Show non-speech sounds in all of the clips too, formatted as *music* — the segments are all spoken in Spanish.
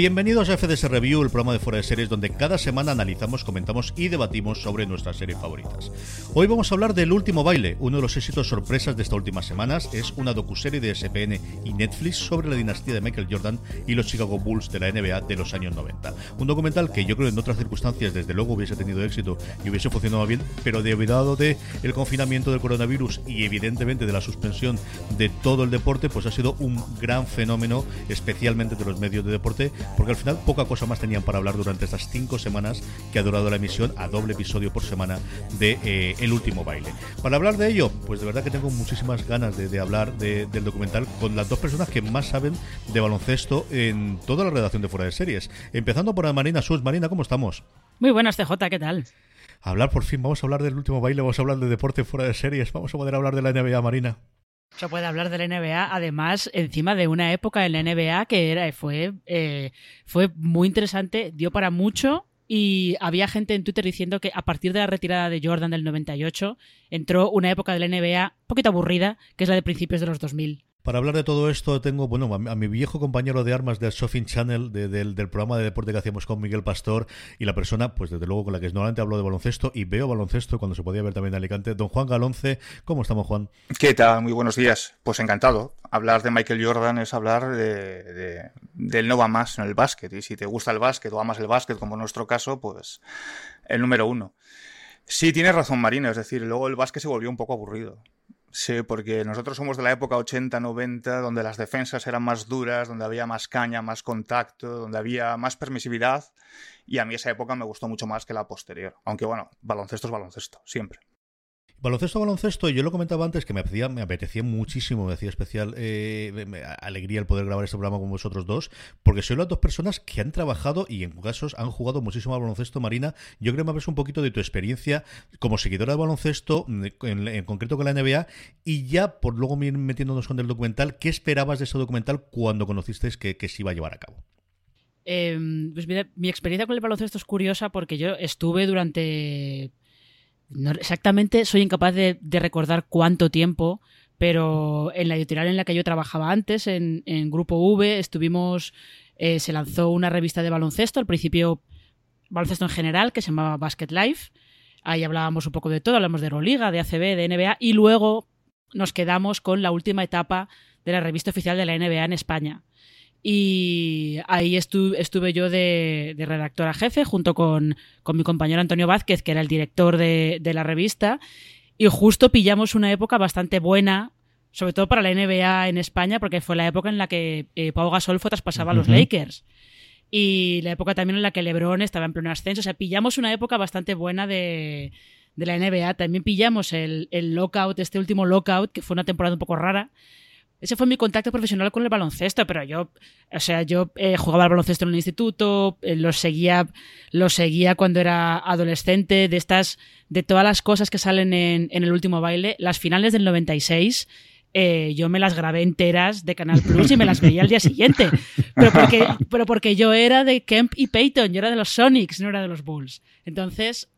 Bienvenidos a FDS Review, el programa de fuera de series donde cada semana analizamos, comentamos y debatimos sobre nuestras series favoritas. Hoy vamos a hablar del último baile, uno de los éxitos sorpresas de estas últimas semanas. Es una docuserie de SPN y Netflix sobre la dinastía de Michael Jordan y los Chicago Bulls de la NBA de los años 90. Un documental que yo creo en otras circunstancias desde luego hubiese tenido éxito y hubiese funcionado bien, pero debido de el confinamiento del coronavirus y evidentemente de la suspensión de todo el deporte, pues ha sido un gran fenómeno, especialmente de los medios de deporte porque al final poca cosa más tenían para hablar durante estas cinco semanas que ha durado la emisión a doble episodio por semana de eh, El último baile. Para hablar de ello, pues de verdad que tengo muchísimas ganas de, hablar del documental con las dos personas que más saben de baloncesto en toda la redacción de Fuera de Series. Empezando por Marina Sus. Marina, ¿cómo estamos? Muy buenas, CJ, ¿qué tal? Hablar por fin, vamos a hablar del último baile, vamos a hablar de deporte fuera de series, vamos a poder hablar de la NBA Marina. Se puede hablar de la NBA, además, encima de una época en la NBA que era, fue, eh, fue muy interesante, dio para mucho y había gente en Twitter diciendo que a partir de la retirada de Jordan del 98 entró una época de la NBA un poquito aburrida, que es la de principios de los 2000. Para hablar de todo esto tengo, bueno, a, mi viejo compañero de armas del Shopping Channel, del, programa de deporte que hacíamos con Miguel Pastor, y la persona, pues desde luego con la que normalmente hablo de baloncesto y veo baloncesto cuando se podía ver también en Alicante, don Juan Galonce. ¿Cómo estamos, Juan? ¿Qué tal? Muy buenos días. Pues encantado. Hablar de Michael Jordan es hablar de, del no va más en el básquet. Y si te gusta el básquet o amas el básquet, como en nuestro caso, pues el número uno. Sí, tienes razón, Marina. Es decir, luego el básquet se volvió un poco aburrido. Sí, porque nosotros somos de la época 80-90, donde las defensas eran más duras, donde había más caña, más contacto, donde había más permisividad, y a mí esa época me gustó mucho más que la posterior. Aunque bueno, baloncesto es baloncesto, siempre. Baloncesto, baloncesto, yo lo comentaba antes que me apetecía, muchísimo, me hacía especial eh, alegría el poder grabar este programa con vosotros dos, porque soy las dos personas que han trabajado y en casos han jugado muchísimo al baloncesto, Marina. Yo creo que me hablas un poquito de tu experiencia como seguidora de baloncesto, mm, en, concreto con la NBA, y ya por luego metiéndonos con el documental, ¿qué esperabas de ese documental cuando conocisteis que, que se iba a llevar a cabo? Em, pues mira, mi experiencia con el baloncesto es curiosa porque yo estuve durante exactamente soy incapaz de, recordar cuánto tiempo, pero en la editorial en la que yo trabajaba antes, en, Grupo V, estuvimos, eh, se lanzó una revista de baloncesto, al principio baloncesto en general, que se llamaba Basket Life. Ahí hablábamos un poco de todo, hablamos de Euroliga, de ACB, de NBA, y luego nos quedamos con la última etapa de la revista oficial de la NBA en España. Y ahí estuve yo de, redactora jefe junto con, mi compañero Antonio Vázquez, que era el director de, la revista. Y justo pillamos una época bastante buena, sobre todo para la NBA en España, porque fue la época en la que eh, Pau Gasol fue traspasado a los Lakers. Y la época también en la que LeBron estaba en pleno ascenso. O sea, pillamos una época bastante buena de, la NBA. También pillamos el, el lockout, este último lockout, que fue una temporada un poco rara ese fue mi contacto profesional con el baloncesto, pero yo, o sea, yo eh, jugaba al baloncesto en el instituto, eh, lo seguía, seguía cuando era adolescente, de estas, de todas las cosas que salen en, el último baile, las finales del 96. Eh, yo me las grabé enteras de Canal Plus y me las veía al día siguiente. Pero porque, pero porque yo era de Kemp y Peyton, yo era de los Sonics, no era de los Bulls. Entonces,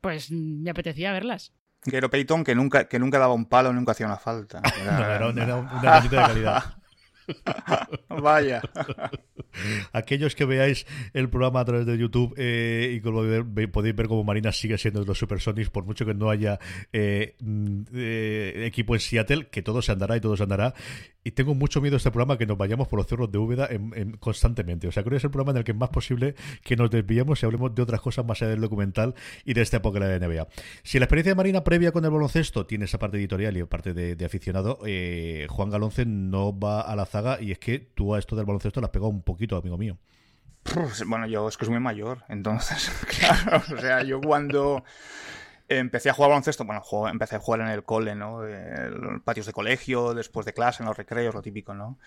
pues me apetecía verlas. Gero Payton que nunca, que nunca daba un palo, nunca hacía una falta. *laughs* Era, no, era, una *laughs* de calidad. *laughs* Vaya. Aquellos que veáis el programa a través de YouTube eh, y como podéis ver como Marina sigue siendo de los Supersonics, por mucho que no haya eh, mm, eh, equipo en Seattle, que todo se andará y todo se andará. Y tengo mucho miedo a este programa que nos vayamos por los cerros de Úbeda constantemente. O sea, creo que es el programa en el que es más posible que nos desviemos y hablemos de otras cosas más allá del documental y de esta época de la NBA. Si la experiencia de Marina previa con el baloncesto tiene esa parte editorial y parte de, aficionado, Juan Galonce no va a la y es que tú a esto del baloncesto le has pegado un poquito, amigo mío. Bueno, yo es que soy muy mayor, entonces, *laughs* claro, o sea, yo cuando empecé a jugar baloncesto, bueno, empecé a jugar en el cole, ¿no? En patios de colegio, después de clase, en los recreos, lo típico, ¿no?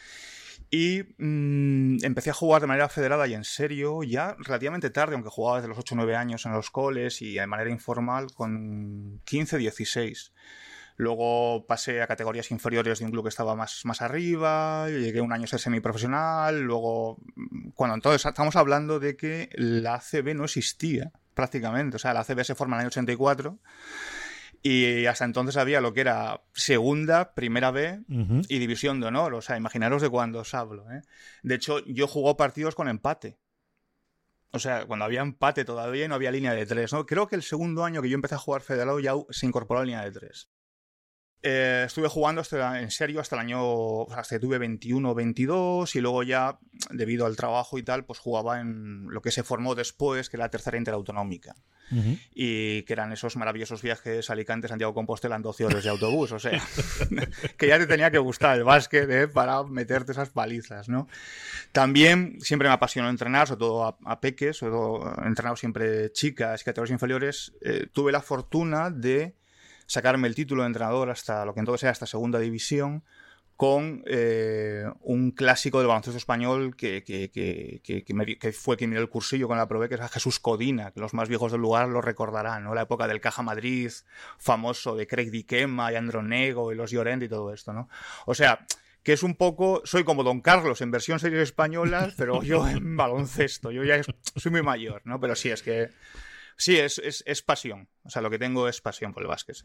Y mm, empecé a jugar de manera federada y en serio ya relativamente tarde, aunque jugaba desde los 8 o 9 años en los coles y de manera informal con 15, 16. Luego pasé a categorías inferiores de un club que estaba más, más arriba, llegué un año a ser semiprofesional, luego, mm, cuando entonces estamos hablando de que la ACB no existía prácticamente. O sea, la CB se forma en el año 84 y hasta entonces había lo que era segunda, primera B y división de honor. O sea, imaginaros de cuándo os hablo. ¿eh? De hecho, yo jugó partidos con empate. O sea, cuando había empate todavía y no había línea de tres. ¿no? Creo que el segundo año que yo empecé a jugar federado ya se incorporó la línea de tres. Eh, estuve jugando en serio hasta el año, hasta que tuve 21 22 y luego ya, debido al trabajo y tal, pues jugaba en lo que se formó después, que era la tercera interautonómica. Y que eran esos maravillosos viajes Alicante, Santiago Compostela en 12 horas de autobús. O sea, *laughs* que ya te tenía que gustar el básquet ¿eh? para meterte esas palizas, ¿no? También siempre me apasionó entrenar, sobre todo a, peques, sobre todo he entrenado siempre chicas y categorías inferiores. Eh, tuve la fortuna de sacarme el título de entrenador hasta lo que entonces era hasta segunda división con eh, un clásico del baloncesto español que, fue quien me dio el cursillo con la probé, que es Jesús Codina, que los más viejos del lugar lo recordarán, ¿no? La época del Caja Madrid, famoso de Craig Diquema y Andronego y los Llorente y todo esto, ¿no? O sea, que es un poco, soy como Don Carlos en versión series españolas, pero yo en baloncesto, yo ya soy muy mayor, ¿no? Pero sí, es que Sí, es, es, es, pasión. O sea, lo que tengo es pasión por el básquet.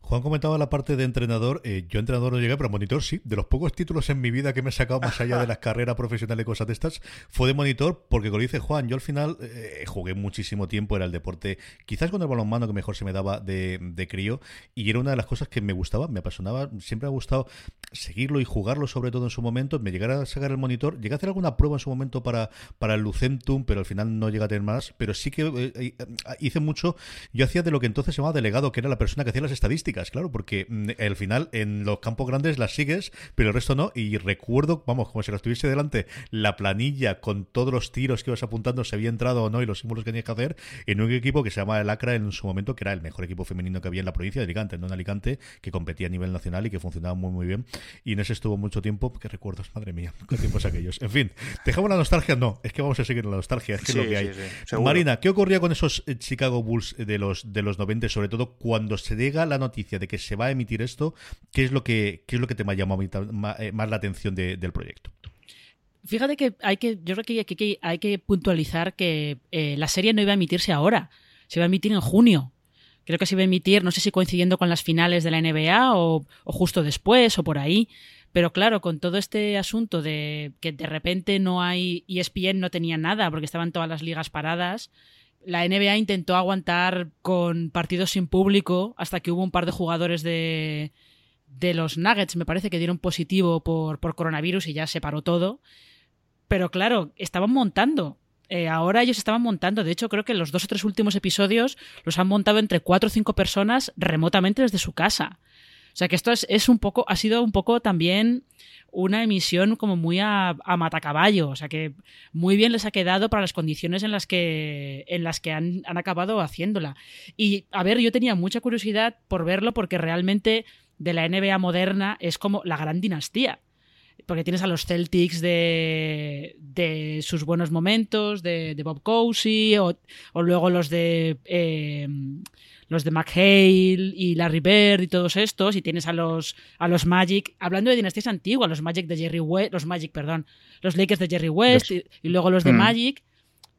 Juan comentaba la parte de entrenador. Eh, yo entrenador no llegué, pero monitor sí. De los pocos títulos en mi vida que me he sacado más allá de las *laughs* carreras profesionales y cosas de estas, fue de monitor, porque como dice Juan, yo al final eh, jugué muchísimo tiempo, era el deporte, quizás con el balonmano que mejor se me daba de, de, crío, y era una de las cosas que me gustaba, me apasionaba, siempre me ha gustado seguirlo y jugarlo, sobre todo en su momento. Me llegara a sacar el monitor, llegué a hacer alguna prueba en su momento para, para el Lucentum, pero al final no llegué a tener más. Pero sí que eh, hice mucho, yo hacía de lo que entonces se llamaba delegado, que era la persona que hacía las estadísticas claro, porque mm, al final en los campos grandes las sigues, pero el resto no. Y recuerdo, vamos, como si lo estuviese delante, la planilla con todos los tiros que ibas apuntando, si había entrado o no y los símbolos que tenías que hacer en un equipo que se llama el Acra en su momento, que era el mejor equipo femenino que había en la provincia de Alicante, no en Alicante, que competía a nivel nacional y que funcionaba muy, muy bien. Y en ese estuvo mucho tiempo. ¿Qué recuerdos? Madre mía, *laughs* qué tiempos aquellos. En fin, dejamos la nostalgia. No, es que vamos a seguir en la nostalgia, es que es lo que hay. Marina, ¿qué ocurría con esos eh, Chicago Bulls de los, de los 90, sobre todo cuando se llega la noticia de que se va a emitir esto, ¿qué es lo que, qué es lo que te ha llamado eh, más la atención del proyecto? Fíjate que hay que, yo creo que hay que, hay que puntualizar que eh, la serie no iba a emitirse ahora, se va a emitir en junio. Creo que se iba a emitir, no sé si coincidiendo con las finales de la NBA o, o justo después o por ahí. Pero claro, con todo este asunto de que de repente no hay ESPN no tenía nada porque estaban todas las ligas paradas, la NBA intentó aguantar con partidos sin público hasta que hubo un par de jugadores de, de los Nuggets me parece que dieron positivo por, por coronavirus y ya se paró todo. Pero claro, estaban montando. Eh, ahora ellos estaban montando. De hecho, creo que los dos o tres últimos episodios los han montado entre cuatro o cinco personas remotamente desde su casa. O sea que esto es, es un poco, ha sido un poco también una emisión como muy a, a, matacaballo. O sea que muy bien les ha quedado para las condiciones en las que, en las que han, han acabado haciéndola. Y a ver, yo tenía mucha curiosidad por verlo porque realmente de la NBA moderna es como la gran dinastía. Porque tienes a los Celtics de, de sus buenos momentos, de, de Bob Cousy, o, luego los de eh, los de McHale y Larry Bird y todos estos, y tienes a los a los Magic, hablando de dinastías antiguas, los Magic de Jerry West, los Magic, perdón, los Lakers de Jerry West y, y, luego los de mm. Magic,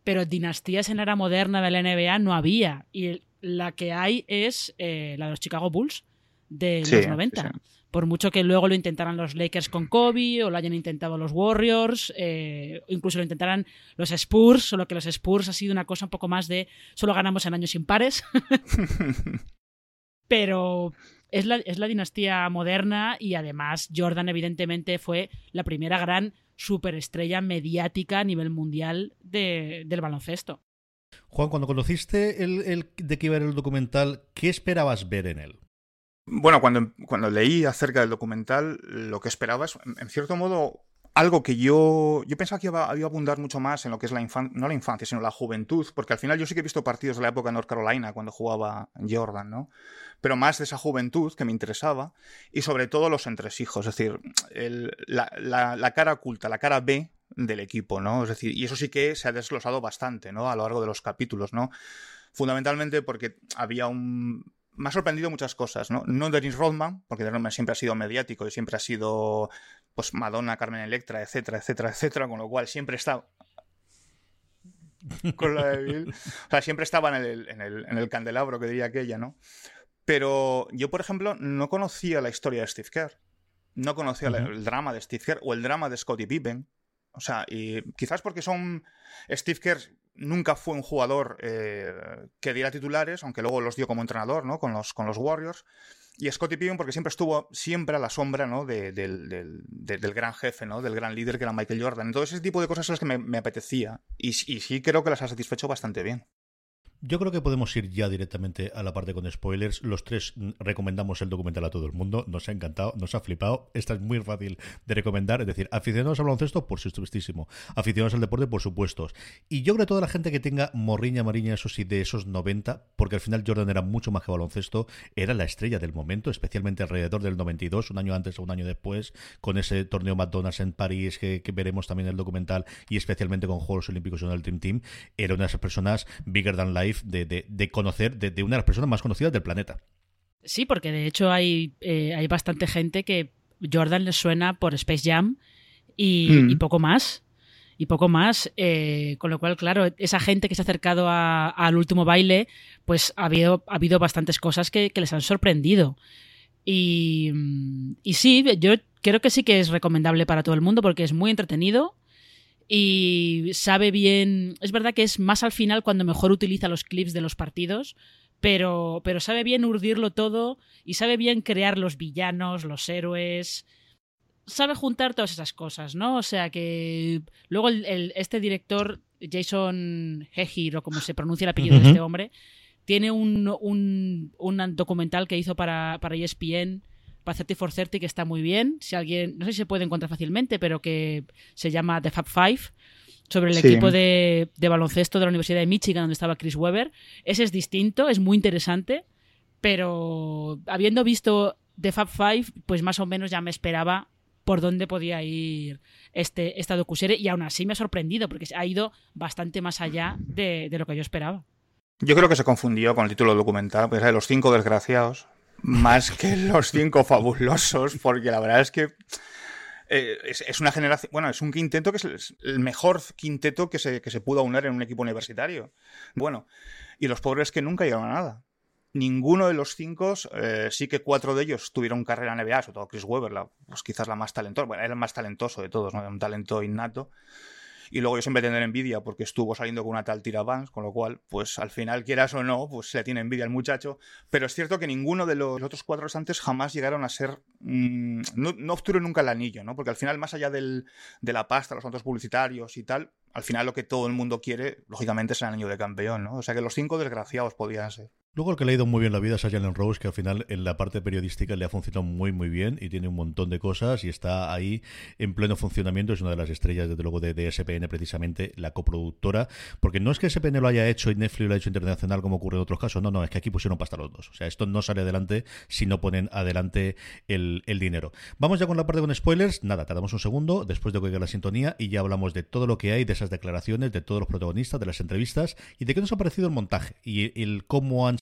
pero dinastías en era moderna de la NBA no había, y la que hay es eh, la de los Chicago Bulls de sí, los 90. Sí, sí. Por mucho que luego lo intentaran los Lakers con Kobe o lo hayan intentado los Warriors, eh, incluso lo intentaran los Spurs, solo que los Spurs ha sido una cosa un poco más de solo ganamos en años impares. *laughs* Pero es la, es la dinastía moderna y además Jordan evidentemente fue la primera gran superestrella mediática a nivel mundial de, del baloncesto. Juan, cuando conociste el, el, de que iba a ver el documental, ¿qué esperabas ver en él? Bueno, cuando, cuando leí acerca del documental, lo que esperaba es, en cierto modo, algo que yo, yo pensaba que iba, iba a abundar mucho más en lo que es la infancia, no la infancia, sino la juventud, porque al final yo sí que he visto partidos de la época de North Carolina, cuando jugaba Jordan, ¿no? Pero más de esa juventud que me interesaba, y sobre todo los entresijos, es decir, el, la, la, la cara oculta, la cara B del equipo, ¿no? Es decir, y eso sí que se ha desglosado bastante, ¿no? A lo largo de los capítulos, ¿no? Fundamentalmente porque había un me ha sorprendido muchas cosas, ¿no? No Dennis Rodman, porque Dennis Rodman siempre ha sido mediático y siempre ha sido, pues, Madonna, Carmen Electra, etcétera, etcétera, etcétera, con lo cual siempre está... *laughs* con la de Bill. O sea, siempre estaba en el, en, el, en el candelabro, que diría aquella, ¿no? Pero yo, por ejemplo, no conocía la historia de Steve Kerr. No conocía uh -huh. el drama de Steve Kerr o el drama de Scottie Pippen. O sea, y quizás porque son. Steve Kerr nunca fue un jugador eh, que diera titulares, aunque luego los dio como entrenador, ¿no? Con los, con los Warriors. Y Scottie Pippen porque siempre estuvo siempre a la sombra, ¿no? De, de, de, del gran jefe, ¿no? Del gran líder que era Michael Jordan. Entonces ese tipo de cosas son las que me, apetecía. Y sí creo que las ha satisfecho bastante bien. Yo creo que podemos ir ya directamente a la parte con spoilers. Los tres recomendamos el documental a todo el mundo. Nos ha encantado, nos ha flipado. Esta es muy fácil de recomendar. Es decir, aficionados al baloncesto, por supuestísimo. Aficionados al deporte, por supuesto. Y yo creo que toda la gente que tenga morriña, mariña, eso sí, de esos 90, porque al final Jordan era mucho más que baloncesto, era la estrella del momento, especialmente alrededor del 92, un año antes o un año después, con ese torneo McDonald's en París, que, veremos también en el documental, y especialmente con Juegos Olímpicos en el Dream Team. Era una de esas personas bigger than life de, de, de conocer de, de, una de las personas más conocidas del planeta. Sí, porque de hecho hay, eh, hay bastante gente que Jordan le suena por Space Jam y, mm. y poco más. Y poco más, eh, con lo cual, claro, esa gente que se ha acercado al último baile, pues ha habido, ha habido bastantes cosas que, que les han sorprendido. Y, y sí, yo creo que sí que es recomendable para todo el mundo porque es muy entretenido, y sabe bien. Es verdad que es más al final cuando mejor utiliza los clips de los partidos, pero, pero sabe bien urdirlo todo y sabe bien crear los villanos, los héroes. Sabe juntar todas esas cosas, ¿no? O sea que luego el, el, este director, Jason Hehir, o como se pronuncia el apellido uh -huh. de este hombre, tiene un, un, un documental que hizo para, para ESPN para 30 for 30 que está muy bien. Si alguien, no sé si se puede encontrar fácilmente, pero que se llama The Fab Five, sobre el sí. equipo de, de, baloncesto de la Universidad de Michigan, donde estaba Chris Webber. Ese es distinto, es muy interesante, pero habiendo visto The Fab Five, pues más o menos ya me esperaba por dónde podía ir este, esta docuserie y aún así me ha sorprendido porque ha ido bastante más allá de, de lo que yo esperaba. Yo creo que se confundió con el título documental, pues de los cinco desgraciados, más que los cinco fabulosos, porque la verdad es que eh, es, es, una generación, bueno, es un quinteto que es el mejor quinteto que se, que se pudo unir en un equipo universitario. Bueno, y los pobres que nunca llegaron a nada. Ninguno de los cinco, eh, sí que cuatro de ellos tuvieron carrera en NBA, sobre todo Chris Webber, la, pues quizás la más talentosa, bueno, era el más talentoso de todos, ¿no? un talento innato. Y luego yo siempre tendré envidia porque estuvo saliendo con una tal Tira Banks, con lo cual, pues al final, quieras o no, pues se le tiene envidia al muchacho. Pero es cierto que ninguno de los otros cuatro restantes jamás llegaron a ser. Mmm, no, no nunca el anillo, ¿no? Porque al final, más allá del, de la pasta, los otros publicitarios y tal, al final lo que todo el mundo quiere, lógicamente, es el anillo de campeón, ¿no? O sea que los cinco desgraciados podían ser. Luego el que le ha ido muy bien la vida es a Jalen Rose, que al final en la parte periodística le ha funcionado muy muy bien y tiene un montón de cosas y está ahí en pleno funcionamiento. Es una de las estrellas, desde luego, de, de SPN, precisamente la coproductora. Porque no es que SPN lo haya hecho y Netflix lo ha hecho internacional como ocurre en otros casos. No, no, es que aquí pusieron pasta los dos. O sea, esto no sale adelante si no ponen adelante el, el dinero. Vamos ya con la parte con spoilers. Nada, tardamos un segundo después de que la sintonía y ya hablamos de todo lo que hay, de esas declaraciones, de todos los protagonistas, de las entrevistas y de qué nos ha parecido el montaje y el cómo han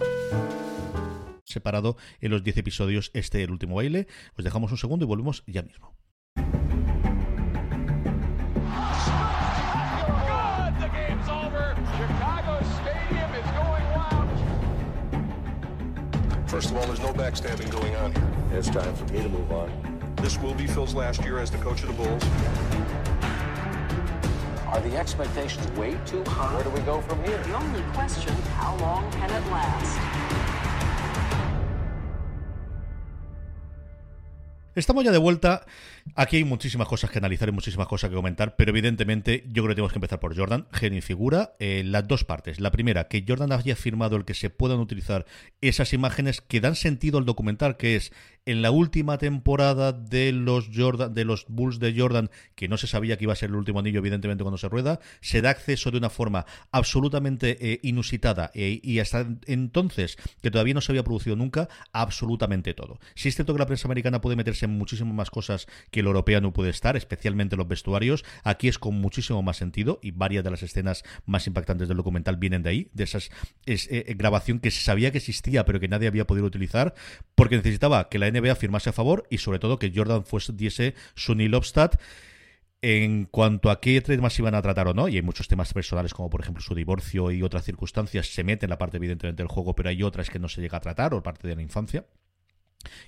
Separado en los 10 episodios este el último baile. Os dejamos un segundo y volvemos ya mismo. First of all, there's no backstabbing going on here. It's time for me to move on. This will be Phil's last year as the coach of the Bulls. Are the expectations way too high? Where do we go from here? The only question, how long can it last? Estamos ya de vuelta. Aquí hay muchísimas cosas que analizar y muchísimas cosas que comentar, pero evidentemente yo creo que tenemos que empezar por Jordan, genio y figura. Eh, las dos partes. La primera, que Jordan haya firmado el que se puedan utilizar esas imágenes que dan sentido al documental, que es en la última temporada de los Jordan, de los Bulls de Jordan, que no se sabía que iba a ser el último anillo, evidentemente, cuando se rueda, se da acceso de una forma absolutamente eh, inusitada eh, y hasta entonces, que todavía no se había producido nunca, absolutamente todo. Si es cierto que la prensa americana puede meterse en muchísimas más cosas que el europeo no puede estar, especialmente los vestuarios, aquí es con muchísimo más sentido y varias de las escenas más impactantes del documental vienen de ahí, de esa eh, grabación que se sabía que existía pero que nadie había podido utilizar, porque necesitaba que la NBA firmase a favor y sobre todo que Jordan fuese, diese su Neil. En cuanto a qué temas iban a tratar o no, y hay muchos temas personales como por ejemplo su divorcio y otras circunstancias, se mete en la parte evidentemente del juego, pero hay otras que no se llega a tratar o parte de la infancia.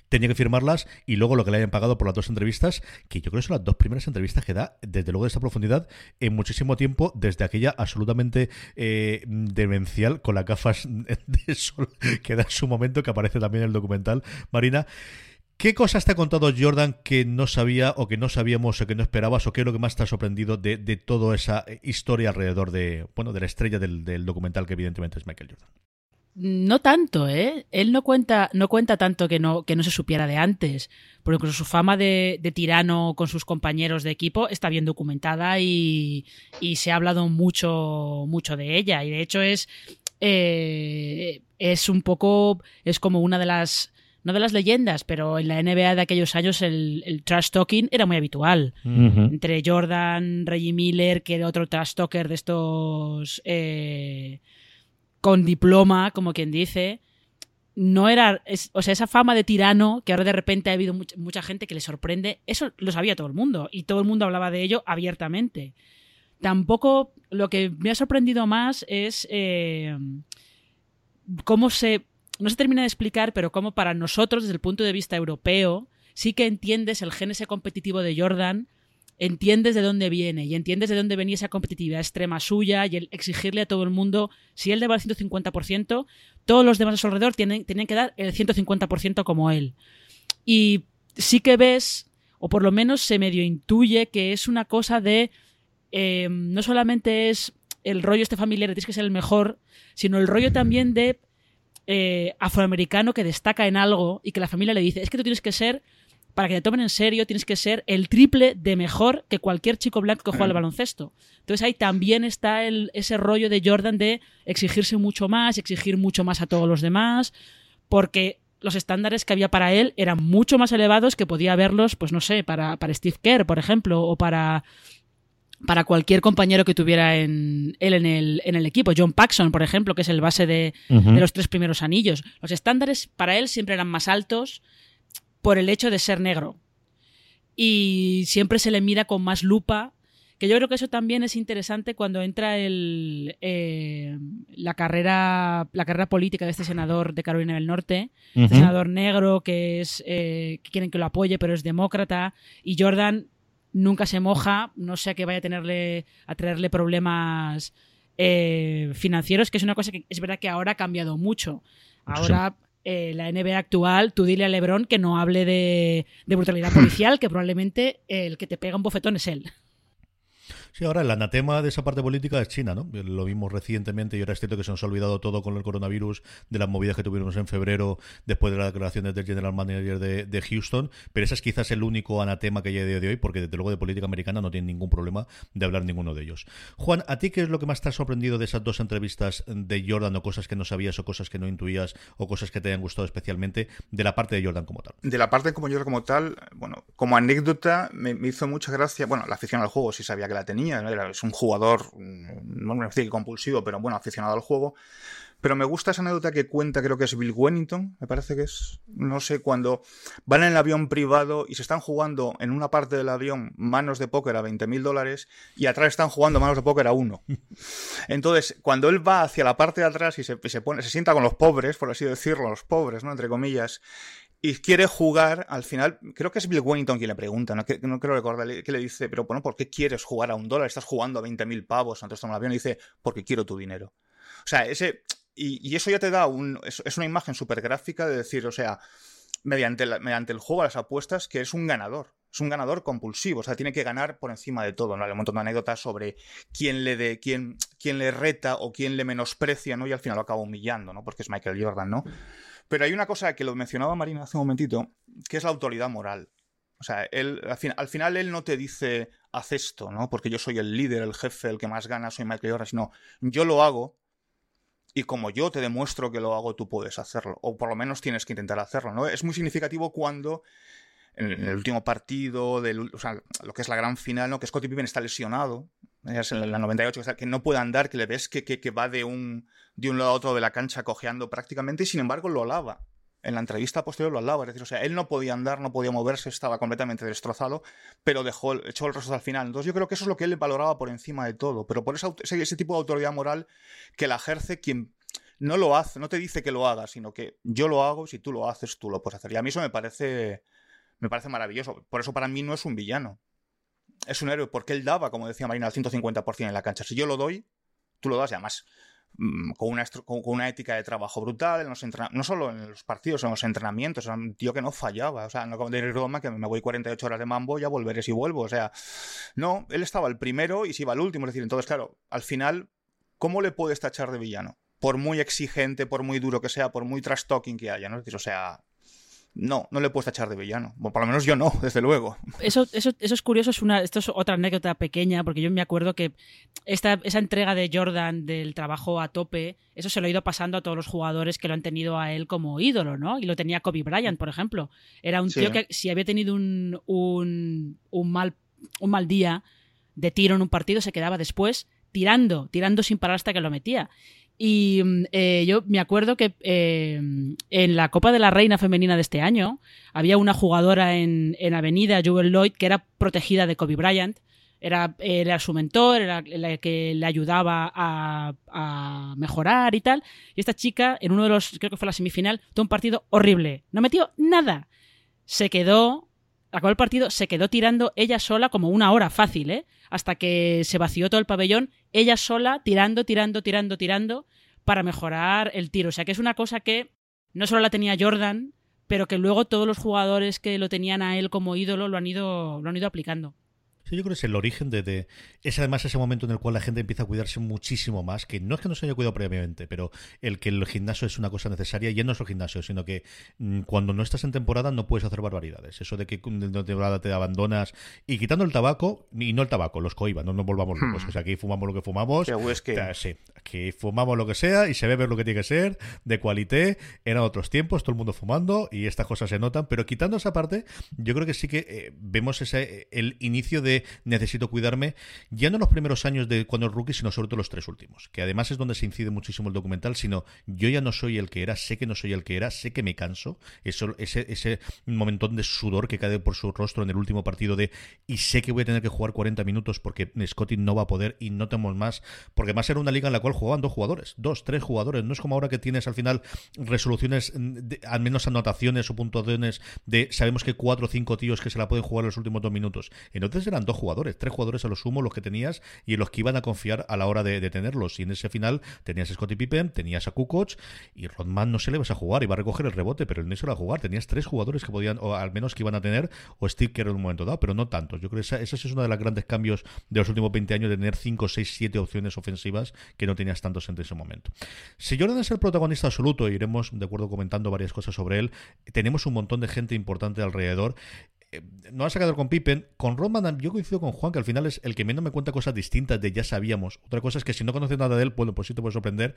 Tenía que firmarlas y luego lo que le hayan pagado por las dos entrevistas, que yo creo que son las dos primeras entrevistas que da, desde luego de esta profundidad, en muchísimo tiempo, desde aquella absolutamente eh, demencial con las gafas *laughs* de sol que da en su momento, que aparece también en el documental, Marina. ¿Qué cosas te ha contado Jordan que no sabía o que no sabíamos o que no esperabas o qué es lo que más te ha sorprendido de, toda esa historia alrededor de, bueno, de la estrella del documental que evidentemente es Michael Jordan? No tanto, ¿eh? Él no cuenta, no cuenta tanto que no, que no se supiera de antes, porque incluso su fama de, de tirano con sus compañeros de equipo está bien documentada y, y, se ha hablado mucho, mucho de ella. Y de hecho es, eh, es un poco, es como una de las, no de las leyendas, pero en la NBA de aquellos años el, el trash talking era muy habitual. Uh -huh. Entre Jordan, Reggie Miller, que era otro trash talker de estos... Eh, con diploma, como quien dice, no era, o sea, esa fama de tirano que ahora de repente ha habido mucha, mucha, gente que le sorprende, eso lo sabía todo el mundo y todo el mundo hablaba de ello abiertamente. Tampoco lo que me ha sorprendido más es eh, cómo se, no se termina de explicar, pero cómo para nosotros, desde el punto de vista europeo, sí que entiendes el gen ese competitivo de Jordan entiendes de dónde viene y entiendes de dónde venía esa competitividad extrema suya y el exigirle a todo el mundo, si él daba el 150%, todos los demás a su alrededor tienen, tenían que dar el 150% como él. Y sí que ves, o por lo menos se medio intuye que es una cosa de, eh, no solamente es el rollo este familiar, tienes que ser el mejor, sino el rollo también de eh, afroamericano que destaca en algo y que la familia le dice, es que tú tienes que ser para que te tomen en serio tienes que ser el triple de mejor que cualquier chico blanco que juega al *clears throat* baloncesto. Entonces ahí también está el, ese rollo de Jordan de exigirse mucho más, exigir mucho más a todos los demás, porque los estándares que había para él eran mucho más elevados que podía haberlos, pues no sé, para, para Steve Kerr, por ejemplo, o para para cualquier compañero que tuviera en, él en el, en el equipo. John Paxson, por ejemplo, que es el base de, de, los tres primeros anillos. Los estándares para él siempre eran más altos por el hecho de ser negro. Y siempre se le mira con más lupa. Que yo creo que eso también es interesante cuando entra el, eh, la, carrera, la carrera política de este senador de Carolina del Norte, uh -huh. este senador negro que es eh, que quieren que lo apoye, pero es demócrata, y Jordan nunca se moja, no sé que vaya a tenerle a traerle problemas eh, financieros, que es una cosa que es verdad que ahora ha cambiado mucho. Ahora. Eh, la NBA actual, tú dile a LeBron que no hable de, de brutalidad policial, que probablemente el que te pega un bofetón es él. Sí, ahora el anatema de esa parte política es China, ¿no? Lo vimos recientemente y ahora es cierto que se nos ha olvidado todo con el coronavirus, de las movidas que tuvimos en febrero después de las declaraciones del general manager de, Houston, pero ese es quizás el único anatema que hay a día de hoy, porque desde luego de política americana no tiene ningún problema de hablar ninguno de ellos. Juan, ¿a ti qué es lo que más te ha sorprendido de esas dos entrevistas de Jordan o cosas que no sabías o cosas que no intuías o cosas que te hayan gustado especialmente de la parte de Jordan como tal? De la parte como Jordan como tal, bueno, como anécdota me hizo mucha gracia, bueno, la afición al juego sí sabía que la tenía, es un jugador, no me decir compulsivo, pero bueno, aficionado al juego. Pero me gusta esa anécdota que cuenta, creo que es Bill Wennington, me parece que es, no sé, cuando van en el avión privado y se están jugando en una parte del avión manos de póker a 20 mil dólares y atrás están jugando manos de póker a uno. Entonces, cuando él va hacia la parte de atrás y se, se, pone, se sienta con los pobres, por así decirlo, los pobres, ¿no? Entre comillas, y quiere jugar, al final, creo que es Bill Wellington quien le pregunta, no, no creo recordar, que le dice, pero bueno, ¿por qué quieres jugar a un dólar? Estás jugando a 20.000 pavos antes de un avión y dice, porque quiero tu dinero. O sea, ese, y, y eso ya te da un, es, es una imagen súper gráfica de decir, o sea, mediante, mediante el juego a las apuestas, que es un ganador. Es un ganador compulsivo, o sea, tiene que ganar por encima de todo, ¿no? Hay un montón de anécdotas sobre quién le de, quién, quién le reta o quién le menosprecia, ¿no? Y al final lo acaba humillando, ¿no? Porque es Michael Jordan, ¿no? Pero hay una cosa que lo mencionaba Marina hace un momentito, que es la autoridad moral. O sea, él, al, fin, al, final él no te dice, haz esto, ¿no? Porque yo soy el líder, el jefe, el que más gana, soy Michael Jordan, sino yo lo hago y como yo te demuestro que lo hago, tú puedes hacerlo. O por lo menos tienes que intentar hacerlo, ¿no? Es muy significativo cuando en el último partido, del, o sea, lo que es la gran final, ¿no? Que Scottie Pippen está lesionado, es en la 98, que, que no puede andar, que le ves que, que, que, va de un, de un lado a otro de la cancha cojeando prácticamente y sin embargo lo alaba. En la entrevista posterior lo alaba, es decir, o sea, él no podía andar, no podía moverse, estaba completamente destrozado, pero dejó, echó el rostro al final. Entonces yo creo que eso es lo que él valoraba por encima de todo, pero por ese, ese tipo de autoridad moral que la ejerce quien no lo hace, no te dice que lo haga, sino que yo lo hago, si tú lo haces, tú lo puedes hacer. Y a mí eso me parece, me parece maravilloso. Por eso para mí no es un villano es un héroe porque él daba, como decía Marina, al 150% en la cancha. Si yo lo doy, tú lo das y además mmm, con una, con una ética de trabajo brutal, en los no solo en los partidos, en los entrenamientos, era un tío que no fallaba. O sea, no como de Roma, que me voy 48 horas de mambo, ya volveré si vuelvo. O sea, no, él estaba el primero y se iba al último. Es decir, entonces, claro, al final, ¿cómo le puedes tachar de villano? Por muy exigente, por muy duro que sea, por muy trash talking que haya, ¿no? Es decir, o sea, no, no le puedes echar de villano. Bueno, por lo menos yo no, *laughs* desde luego. Eso, eso, eso es curioso, es una, esto es otra anécdota pequeña, porque yo me acuerdo que esta, esa entrega de Jordan del trabajo a tope, eso se lo ha ido pasando a todos los jugadores que lo han tenido a él como ídolo, ¿no? Y lo tenía Kobe Bryant, por ejemplo. Era un sí. tío que si había tenido un, un, un, mal, un mal día de tiro en un partido, se quedaba después tirando, tirando sin parar hasta que lo metía. Y eh, yo me acuerdo que eh, en la Copa de la Reina Femenina de este año había una jugadora en, en Avenida, Jewel Lloyd, que era protegida de Kobe Bryant. Era, era su mentor, era la que le ayudaba a, a, mejorar y tal. Y esta chica, en uno de los, creo que fue la semifinal, tuvo un partido horrible. No metió nada. Se quedó, acabó el partido, se quedó tirando ella sola como una hora fácil, ¿eh? hasta que se vació todo el pabellón, ella sola tirando, tirando, tirando, tirando para mejorar el tiro. O sea que es una cosa que no solo la tenía Jordan, pero que luego todos los jugadores que lo tenían a él como ídolo lo han ido, lo han ido aplicando. Yo creo que es el origen de, Es además ese momento en el cual la gente empieza a cuidarse muchísimo más, que no es que no se haya cuidado previamente, pero el que el gimnasio es una cosa necesaria, y no es el gimnasio, sino que mm, cuando no estás en temporada no puedes hacer barbaridades. Eso de que en temporada te abandonas y quitando el tabaco, y no el tabaco, los coiba, no nos volvamos locos. Hmm. O sea, aquí fumamos lo que fumamos. Que... Sí, aquí fumamos lo que sea y se bebe lo que tiene que ser, de cualité. Eran otros tiempos, todo el mundo fumando y estas cosas se notan, pero quitando esa parte, yo creo que sí que eh, vemos ese el inicio de necesito cuidarme, ya no los primeros años de cuando el rookie, sino sobre todo los tres últimos, que además es donde se incide muchísimo el documental, sino yo ya no soy el que era, sé que no soy el que era, sé que me canso, eso, ese, ese momentón de sudor que cae por su rostro en el último partido de y sé que voy a tener que jugar 40 minutos porque Scotty no va a poder y no tenemos más, porque va a ser una liga en la cual jugaban dos jugadores, dos, tres jugadores, no es como ahora que tienes al final resoluciones, al menos anotaciones o puntuaciones de sabemos que cuatro o cinco tíos que se la pueden jugar en los últimos dos minutos. Entonces eran dos jugadores, tres jugadores a lo sumo los que tenías y en los que iban a confiar a la hora de, tenerlos. Y en ese final tenías a Scottie Pippen, tenías a Kukoc y Rodman no se le vas a jugar, iba a recoger el rebote, pero él no se a jugar. Tenías tres jugadores que podían, o al menos que iban a tener, o Steve Kerr en un momento dado, pero no tantos. Yo creo que esa, esa es uno de los grandes cambios de los últimos 20 años de tener 5, 6, 7 opciones ofensivas que no tenías tantos en ese momento. Si Jordan es el protagonista absoluto, iremos de acuerdo comentando varias cosas sobre él, tenemos un montón de gente importante alrededor no ha sacado con Pippen. Con Rodman, yo coincido con Juan, que al final es el que menos me cuenta cosas distintas de ya sabíamos. Otra cosa es que si no conoces nada de él, bueno, pues sí te puede sorprender.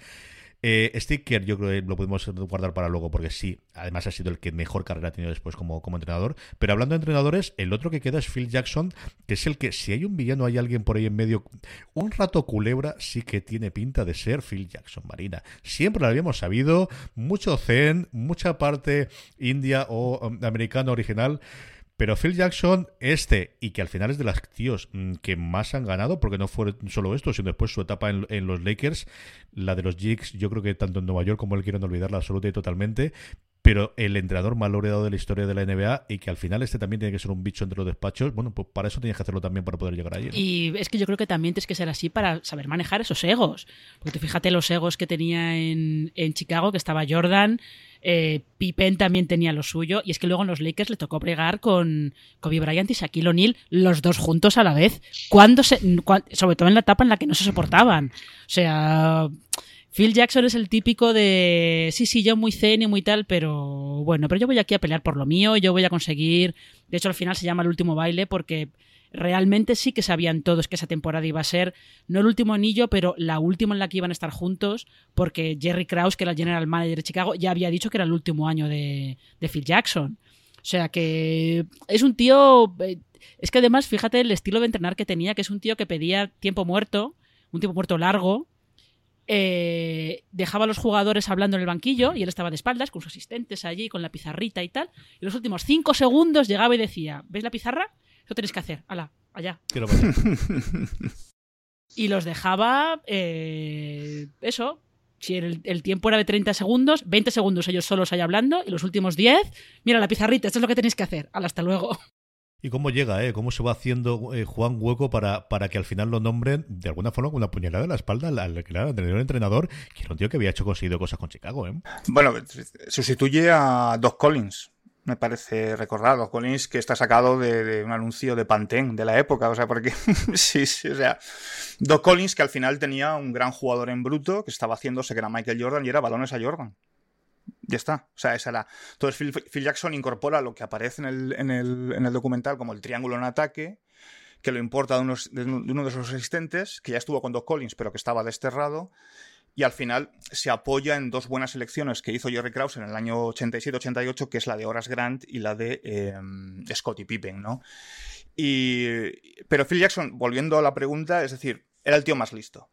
Eh, Sticker, yo creo que lo podemos guardar para luego, porque sí, además ha sido el que mejor carrera ha tenido después como, como entrenador. Pero hablando de entrenadores, el otro que queda es Phil Jackson, que es el que, si hay un villano, hay alguien por ahí en medio. Un rato culebra sí que tiene pinta de ser Phil Jackson, Marina. Siempre lo habíamos sabido, mucho zen, mucha parte india o um, americano original. Pero Phil Jackson, este, y que al final es de las tíos mm, que más han ganado, porque no fue solo esto, sino después su etapa en, los Lakers, la de los Jigs, yo creo que tanto en Nueva York como él quieren olvidarla absoluta y totalmente, pero el entrenador más laureado de la historia de la NBA y que al final este también tiene que ser un bicho entre los despachos, bueno, pues para eso tienes que hacerlo también para poder llegar allí. Y es que yo creo que también tienes que ser así para saber manejar esos egos. Porque fíjate los egos que tenía en, en Chicago, que estaba Jordan, eh, Pippen también tenía lo suyo. Y es que luego en los Lakers le tocó pregar con Kobe Bryant y Shaquille O'Neal, los dos juntos a la vez. Cuando se, sobre todo en la etapa en la que no se soportaban. O sea. Phil Jackson es el típico de sí, sí, yo muy zen y muy tal, pero bueno, pero yo voy aquí a pelear por lo mío, yo voy a conseguir. De hecho, al final se llama el último baile porque realmente sí que sabían todos que esa temporada iba a ser no el último anillo, pero la última en la que iban a estar juntos, porque Jerry Krause, que era el general manager de Chicago, ya había dicho que era el último año de, Phil Jackson. O sea que es un tío. Eh, es que además, fíjate el estilo de entrenar que tenía, que es un tío que pedía tiempo muerto, un tiempo muerto largo. Eh, dejaba a los jugadores hablando en el banquillo y él estaba de espaldas con sus asistentes allí, con la pizarrita y tal. Y los últimos cinco segundos llegaba y decía: ¿Ves la pizarra? Eso tenéis que hacer. Ala, allá. *laughs* y los dejaba. Eh, eso. Si el, tiempo era de 30 segundos, 20 segundos ellos solos ahí hablando, y los últimos 10, mira la pizarrita, esto es lo que tenéis que hacer. Ala, hasta luego. ¿Y cómo llega, eh? ¿Cómo se va haciendo eh, Juan Hueco para, para que al final lo nombren de alguna forma con una puñalada en la espalda al, al, entrenador, entrenador, que era un tío que había hecho conseguido cosas con Chicago, ¿eh? Bueno, sustituye a Doc Collins, me parece recordado. Collins que está sacado de, un anuncio de Pantene de la época, o sea, porque *laughs* sí, sí, o sea, Doc Collins que al final tenía un gran jugador en bruto que estaba haciéndose que era Michael Jordan y era balones a Jordan. Ya está, o sea, esa era. Entonces Phil, Jackson incorpora lo que aparece en el, en, el, en el, documental como el triángulo en ataque, que lo importa de, unos, de uno de sus asistentes, que ya estuvo con Doc Collins, pero que estaba desterrado y al final se apoya en dos buenas elecciones que hizo Jerry Krause en el año 87-88, que es la de Horace Grant y la de eh, Scottie Pippen, ¿no? Y, pero Phil Jackson, volviendo a la pregunta, es decir, era el tío más listo.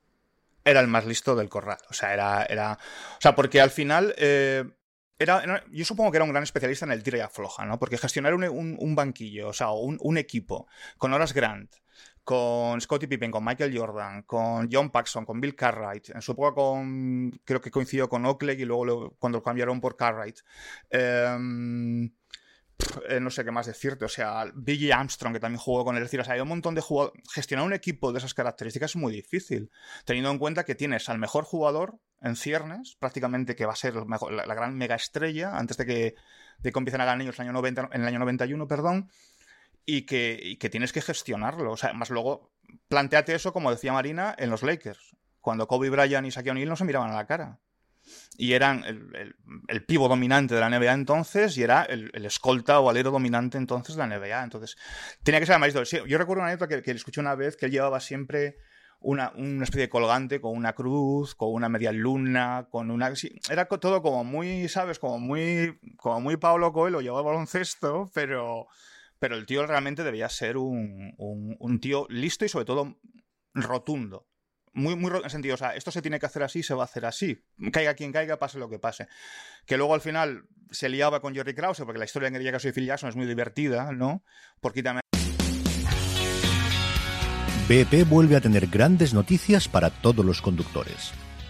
Era el más listo del corral. O sea, era. era o sea, porque al final. Eh, era, yo supongo que era un gran especialista en el tira y afloja, ¿no? Porque gestionar un, un, banquillo, o sea, un, un, equipo con Horace Grant, con Scottie Pippen, con Michael Jordan, con John Paxson, con Bill Cartwright, en su época con, creo que coincidió con Oakley y luego cuando lo cambiaron por Cartwright. Em, eh, no sé qué más decirte, o sea, Billy Armstrong, que también jugó con él, es decir, o sea, hay un montón de jugadores. Gestionar un equipo de esas características es muy difícil, teniendo en cuenta que tienes al mejor jugador en ciernes, prácticamente que va a ser la, gran mega estrella, antes de que, de que empiecen a ganar en el año, 90, en el año 91, perdón, y que, y que tienes que gestionarlo. O sea, más luego, planteate eso, como decía Marina, en los Lakers. Cuando Kobe Bryant y Shaquille O'Neal no se miraban a la cara. Y eran el, el, pivo dominante de la NBA entonces y era el, escolta o alero dominante entonces de la NBA. Entonces, tenía que ser más Sí, yo recuerdo una anécdota que, que escuché una vez que él llevaba siempre una, una, especie de colgante con una cruz, con una media luna, con una... era todo como muy, ¿sabes? Como muy, como muy Pablo Coelho, llevaba el baloncesto, pero, pero el tío realmente debía ser un, un, tío listo y sobre todo rotundo. Muy, muy en sentido, o sea, esto se tiene que hacer así, se va a hacer así. Caiga quien caiga, pase lo que pase. Que luego al final se liaba con Jerry Krause, porque la historia en el caso de Phil Jackson es muy divertida, ¿no? Porque también BP vuelve a tener grandes noticias para todos los conductores.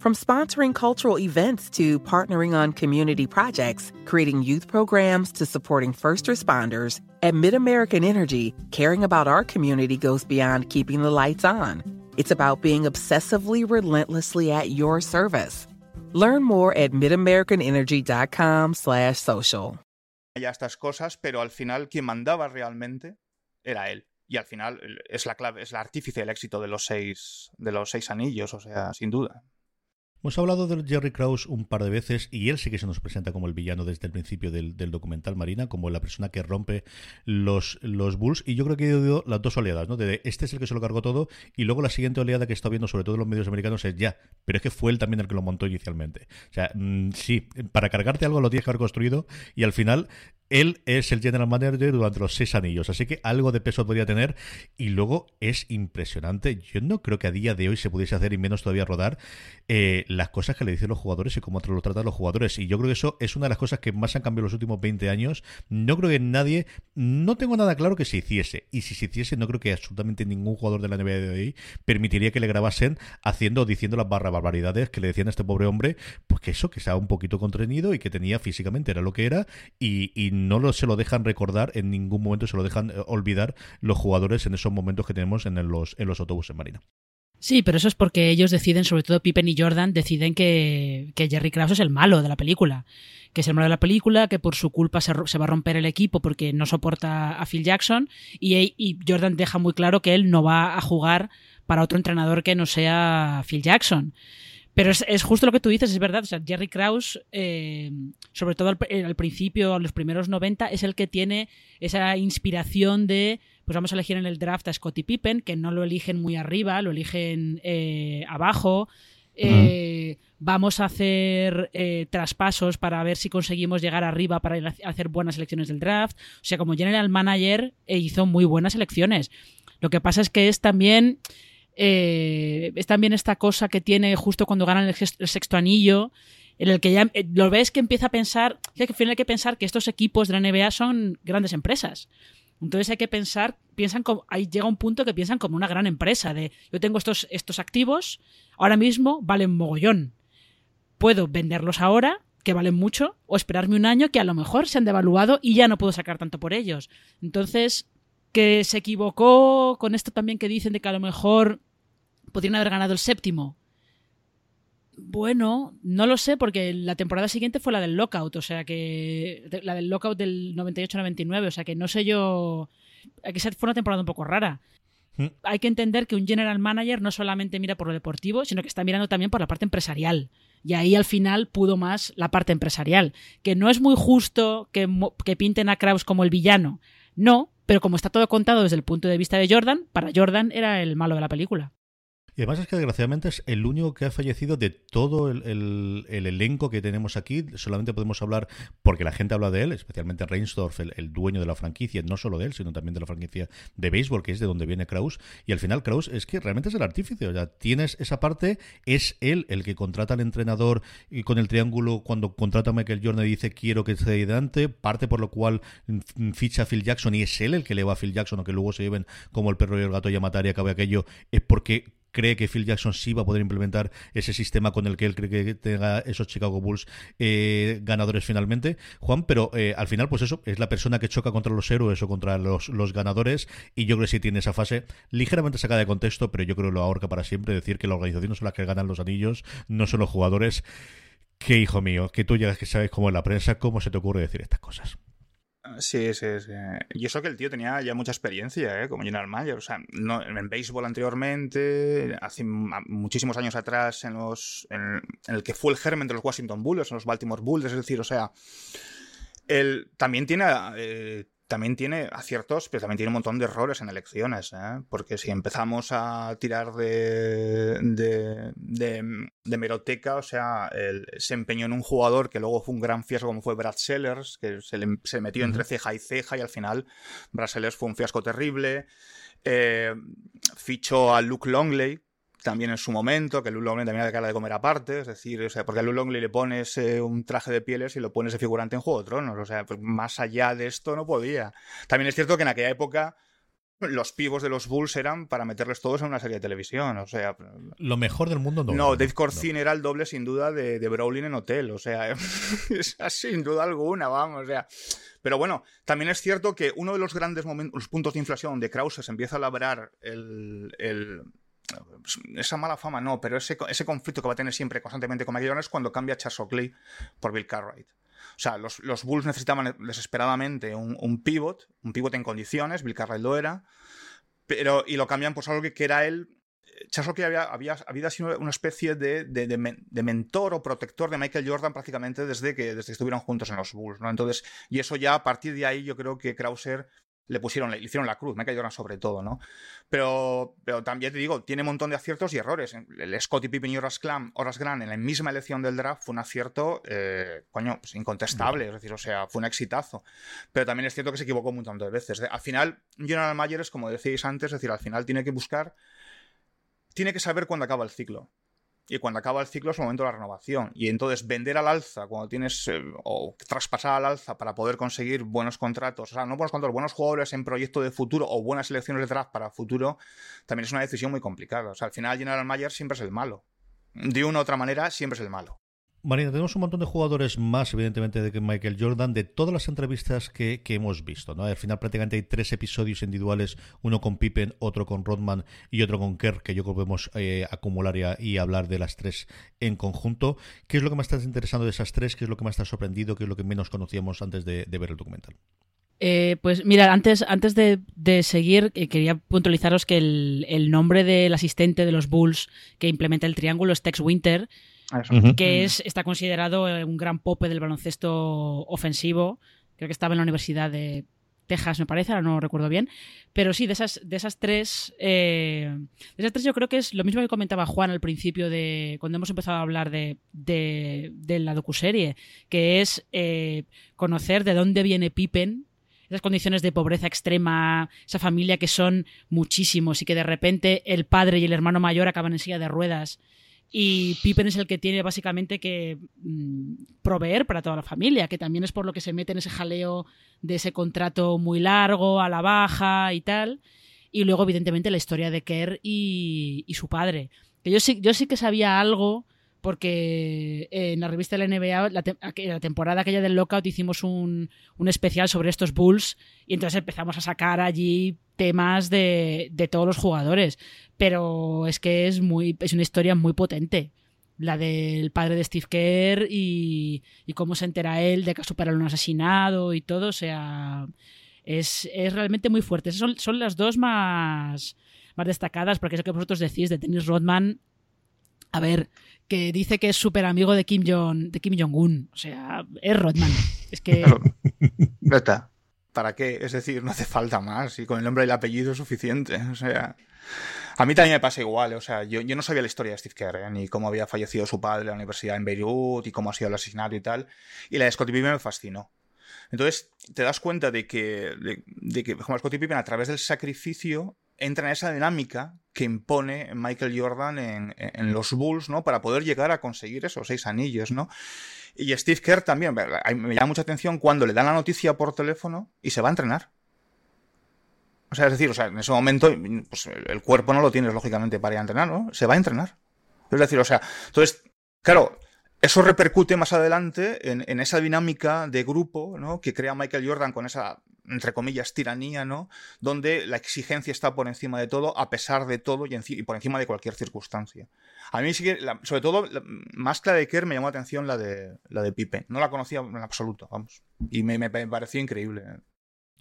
From sponsoring cultural events to partnering on community projects, creating youth programs to supporting first responders, at MidAmerican Energy, caring about our community goes beyond keeping the lights on. It's about being obsessively relentlessly at your service. Learn more at midamericanenergy.com slash social. Ya estas cosas, pero al final quien mandaba realmente era él. Y al final es la clave, es la artífice del éxito de los seis, de los seis anillos, o sea, sin duda. Hemos hablado de Jerry Krause un par de veces y él sí que se nos presenta como el villano desde el principio del, documental Marina, como la persona que rompe los, los Bulls. Y yo creo que he oído las dos oleadas, ¿no? De este es el que se lo cargó todo y luego la siguiente oleada que está viendo sobre todo en los medios americanos es ya, pero es que fue él también el que lo montó inicialmente. O sea, mm, sí, para cargarte algo lo tienes que haber construido y al final él es el general manager durante los seis anillos, así que algo de peso podría tener. Y luego es impresionante. Yo no creo que a día de hoy se pudiese hacer y menos todavía rodar eh, las cosas que le dicen los jugadores y cómo lo tratan los jugadores. Y yo creo que eso es una de las cosas que más han cambiado los últimos 20 años. No creo que nadie, no tengo nada claro que se hiciese. Y si se hiciese, no creo que absolutamente ningún jugador de la NBA de hoy permitiría que le grabasen haciendo o diciendo las barbaridades que le decían a este pobre hombre, pues que eso, que estaba un poquito contenido y que tenía físicamente era lo que era y, y no lo, se lo dejan recordar en ningún momento, se lo dejan eh, olvidar los jugadores en esos momentos que tenemos en los, en los autobuses Marina. Sí, pero eso es porque ellos deciden, sobre todo Pippen y Jordan, deciden que, Jerry Krause es el malo de la película. Que es el malo de la película, que por su culpa se, va a romper el equipo porque no soporta a Phil Jackson. Y, y, Jordan deja muy claro que él no va a jugar para otro entrenador que no sea Phil Jackson. Pero es, justo lo que tú dices, es verdad. O sea, Jerry Krause, eh, sobre todo al, eh, al, principio, a los primeros 90, es el que tiene esa inspiración de, pues vamos a elegir en el draft a Scottie Pippen, que no lo eligen muy arriba, lo eligen eh, abajo. Vamos a hacer traspasos para ver si conseguimos llegar arriba para hacer buenas elecciones del draft. O sea, como general manager hizo muy buenas elecciones. Lo que pasa es que es también eh, es también esta cosa que tiene justo cuando ganan el, sexto anillo, en el que ya eh, lo ves que empieza a pensar, que al final hay que pensar que estos equipos de la NBA son grandes empresas. Entonces hay que pensar, piensan como, ahí llega un punto que piensan como una gran empresa, de yo tengo estos, estos activos, ahora mismo valen mogollón. Puedo venderlos ahora, que valen mucho, o esperarme un año que a lo mejor se han devaluado y ya no puedo sacar tanto por ellos. Entonces, que se equivocó con esto también que dicen de que a lo mejor podrían haber ganado el séptimo. Bueno, no lo sé porque la temporada siguiente fue la del lockout, o sea que la del lockout del 98-99, o sea que no sé yo, que fue una temporada un poco rara. Mm. Hay que entender que un general manager no solamente mira por lo deportivo, sino que está mirando también por la parte empresarial. Y ahí al final pudo más la parte empresarial. Que no es muy justo que, que pinten a Kraus como el villano. No, pero como está todo contado desde el punto de vista de Jordan, para Jordan era el malo de la película. Y además es que desgraciadamente es el único que ha fallecido de todo el, elenco que tenemos aquí. Solamente podemos hablar, porque la gente habla de él, especialmente Reinsdorf, el, dueño de la franquicia, no solo de él, sino también de la franquicia de béisbol, que es de donde viene Kraus. Y al final Kraus es que realmente es el artífice. O sea, tienes esa parte, es él el que contrata al entrenador y con el triángulo cuando contrata a Michael Jordan y dice quiero que esté delante, parte por lo cual ficha a Phil Jackson y es él el que le va a Phil Jackson o que luego se lleven como el perro y el gato y a matar y acabe aquello, es porque cree que Phil Jackson sí va a poder implementar ese sistema con el que él cree que tenga esos Chicago Bulls eh, ganadores finalmente, Juan, pero eh, al final pues eso, es la persona que choca contra los héroes o contra los, los ganadores y yo creo que sí tiene esa fase ligeramente sacada de contexto, pero yo creo que lo ahorca para siempre, decir que la organización no son las que ganan los anillos, no son los jugadores. Que hijo mío, que tú llegas que sabes cómo es la prensa, cómo se te ocurre decir estas cosas. Sí, sí, sí. Y eso que el tío tenía ya mucha experiencia, ¿eh? Como general manager. O sea, no, en béisbol anteriormente, hace muchísimos años atrás, en, los, en, el que fue el germen de los Washington Bulls, en los Baltimore Bulls, es decir, o sea, él también tiene eh, también tiene aciertos, pero también tiene un montón de errores en elecciones, ¿eh? porque si empezamos a tirar de, de, meroteca, o sea, él se empeñó en un jugador que luego fue un gran fiasco como fue Brad Sellers, que se, le, se metió entre ceja y ceja y al final Brad Sellers fue un fiasco terrible. Eh, fichó a Luke Longley, también en su momento, que Lou Longley también de cara de comer aparte, es decir, o sea, porque a Lou Longley le pones eh, un traje de pieles y lo pones de figurante en Juego de Tronos, o sea, pues más allá de esto no podía. También es cierto que en aquella época los pivos de los Bulls eran para meterles todos en una serie de televisión, o sea... Lo mejor del mundo no. No, Dave Corzine era el doble sin duda de, de Brolin en Hotel, *laughs* o sea, sin duda alguna, vamos, o sea... Pero bueno, también es cierto que uno de los grandes momentos, los puntos de inflación donde Krause se empieza a labrar el, esa mala fama no, pero ese, ese conflicto que va a tener siempre constantemente con es cuando cambia Charles Oakley por Bill Cartwright. O sea, los, los Bulls necesitaban desesperadamente un, un, pivot, un pivot en condiciones, Bill Cartwright lo era, pero, y lo cambian por algo que, era él. Charles Oakley había, había, había, sido una especie de, de, de, mentor o protector de Michael Jordan prácticamente desde que, desde que estuvieron juntos en los Bulls, ¿no? Entonces, y eso ya a partir de ahí yo creo que Krauser le pusieron, le hicieron la cruz, me cayeron sobre todo, ¿no? Pero, pero también te digo, tiene un montón de aciertos y errores. El Scottie Pippen y Horace Grant, en la misma elección del draft fue un acierto, eh, coño, pues incontestable, es decir, o sea, fue un exitazo. Pero también es cierto que se equivocó un montón de veces. Al final, General Mayer es como decíais antes, es decir, al final tiene que buscar, tiene que saber cuándo acaba el ciclo y cuando acaba el ciclo es el momento de la renovación. Y entonces vender al alza cuando tienes, eh, o traspasar al alza para poder conseguir buenos contratos, o sea, no buenos contratos, buenos jugadores en proyecto de futuro o buenas selecciones de draft para futuro, también es una decisión muy complicada. O sea, al final General Mayer siempre es el malo. De una u otra manera, siempre es el malo. Marina, tenemos un montón de jugadores más, evidentemente, de que Michael Jordan, de todas las entrevistas que, hemos visto. ¿no? Al final prácticamente hay tres episodios individuales, uno con Pippen, otro con Rodman y otro con Kerr, que yo creo que podemos eh, acumular y, hablar de las tres en conjunto. ¿Qué es lo que más está interesando de esas tres? ¿Qué es lo que más está sorprendido? ¿Qué es lo que menos conocíamos antes de, ver el documental? Eh, pues mira, antes, antes de, seguir, eh, quería puntualizaros que el, el, nombre del asistente de los Bulls que implementa el triángulo es Tex Winter, que es, está considerado eh, un gran pope del baloncesto ofensivo. Creo que estaba en la Universidad de Texas, me parece, ahora no recuerdo bien. Pero sí, de esas, de esas tres. Eh, de esas tres, yo creo que es lo mismo que comentaba Juan al principio de. cuando hemos empezado a hablar de, de, la docuserie. Que es eh, conocer de dónde viene Pippen. Esas condiciones de pobreza extrema, esa familia que son muchísimos y que de repente el padre y el hermano mayor acaban en silla de ruedas y Pippen es el que tiene básicamente que mm, proveer para toda la familia, que también es por lo que se mete en ese jaleo de ese contrato muy largo, a la baja y tal. Y luego, evidentemente, la historia de Kerr y, su padre. Que yo sí, yo sí que sabía algo porque en la revista de la NBA, la, la, temporada aquella del Lockout, hicimos un, un, especial sobre estos Bulls y entonces empezamos a sacar allí temas de, de, todos los jugadores. Pero es que es, muy, es una historia muy potente. La del padre de Steve Kerr y, y cómo se entera él de que ha superado un asesinado y todo. O sea, es, es realmente muy fuerte. Son, son las dos más, más destacadas porque es lo que vosotros decís de Dennis Rodman. A ver, que dice que es súper amigo de Kim Jong de Kim Jong Un, o sea, es Rodman. Es que no está. ¿Para qué? Es decir, no hace falta más. Y con el nombre y el apellido es suficiente. O sea. A mí también me pasa igual, o sea, yo, yo no sabía la historia de Steve Kerr, ni cómo había fallecido su padre en la universidad en Beirut y cómo ha sido el asesinato y tal. Y la de Scottie Pippen me fascinó. Entonces, te das cuenta de que, de, de que como Scottie Pippen, a través del sacrificio, entra en esa dinámica que impone Michael Jordan en, en, los Bulls, ¿no? Para poder llegar a conseguir esos seis anillos, ¿no? Y Steve Kerr también, me llama mucha atención cuando le dan la noticia por teléfono y se va a entrenar. O sea, es decir, o sea, en ese momento, pues el cuerpo no lo tienes, lógicamente, para ir a entrenar, ¿no? Se va a entrenar. Es decir, o sea, entonces, claro, eso repercute más adelante en, en, esa dinámica de grupo, ¿no? Que crea Michael Jordan con esa, entre comillas, tiranía, ¿no? Donde la exigencia está por encima de todo, a pesar de todo y, por encima de cualquier circunstancia. A mí sí que, la, sobre todo, la, más que la de Kerr, me llamó la atención la de, la de Pippen. No la conocía en absoluto, vamos. Y me, me pareció increíble.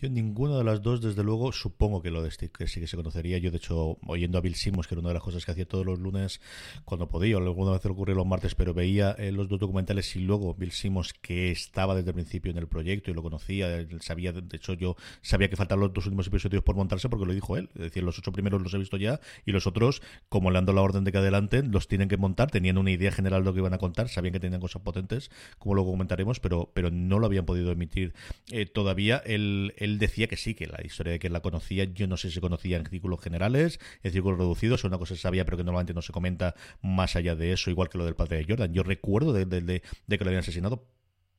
Yo ninguna de las dos, desde luego, supongo que lo de Steve, que sí que se conocería. Yo, de hecho, oyendo a Bill Simmons, que era una de las cosas que hacía todos los lunes cuando podía, o alguna vez ocurría los martes, pero veía eh, los dos documentales y luego Bill Simmons, que estaba desde el principio en el proyecto y lo conocía, sabía, de hecho, yo sabía que faltaban los dos últimos episodios por montarse porque lo dijo él. Es decir, los ocho primeros los he visto ya y los otros, como le han dado la orden de que adelanten, los tienen que montar, tenían una idea general de lo que iban a contar, sabían que tenían cosas potentes, como luego comentaremos, pero, pero no lo habían podido emitir eh, todavía. Él, él decía que sí, que la historia de que la conocía, yo no sé si conocía en círculos generales, en círculos reducidos, es una cosa que sabía, pero que normalmente no se comenta más allá de eso, igual que lo del padre de Jordan. Yo recuerdo de, de, de, de que lo habían asesinado,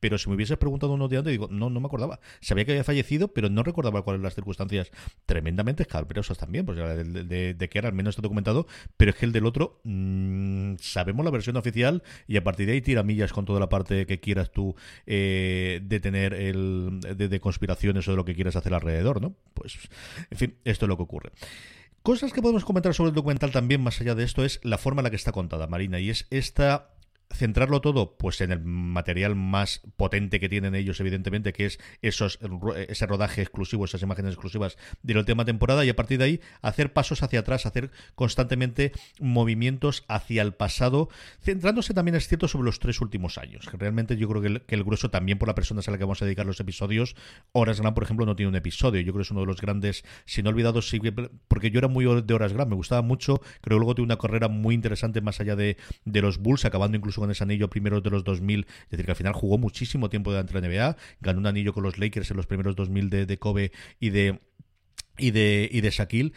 pero si me hubieses preguntado unos días antes, digo, no, no me acordaba. Sabía que había fallecido, pero no recordaba cuáles eran las circunstancias tremendamente escalperosas también, pues de, de, de, que era al menos está documentado, pero es que el del otro, mmm, sabemos la versión oficial y a partir de ahí tira millas con toda la parte que quieras tú eh, de tener el de conspiraciones o de lo que quieras hacer alrededor, ¿no? Pues, en fin, esto es lo que ocurre. Cosas que podemos comentar sobre el documental también, más allá de esto, es la forma en la que está contada, Marina, y es esta centrarlo todo pues en el material más potente que tienen ellos evidentemente que es esos ese rodaje exclusivo esas imágenes exclusivas de la última temporada y a partir de ahí hacer pasos hacia atrás hacer constantemente movimientos hacia el pasado centrándose también es cierto sobre los tres últimos años. Que realmente yo creo que el, que el grueso también por la persona a la que vamos a dedicar los episodios Horas Gran por ejemplo no tiene un episodio. Yo creo que es uno de los grandes si no olvidados sí, porque yo era muy de Horas Gran me gustaba mucho creo que luego tuve una carrera muy interesante más allá de, de los Bulls acabando incluso con ese anillo primero de los 2000, es decir, que al final jugó muchísimo tiempo dentro de la NBA, ganó un anillo con los Lakers en los primeros 2000 de, de Kobe y de, y de, y de Shaquille,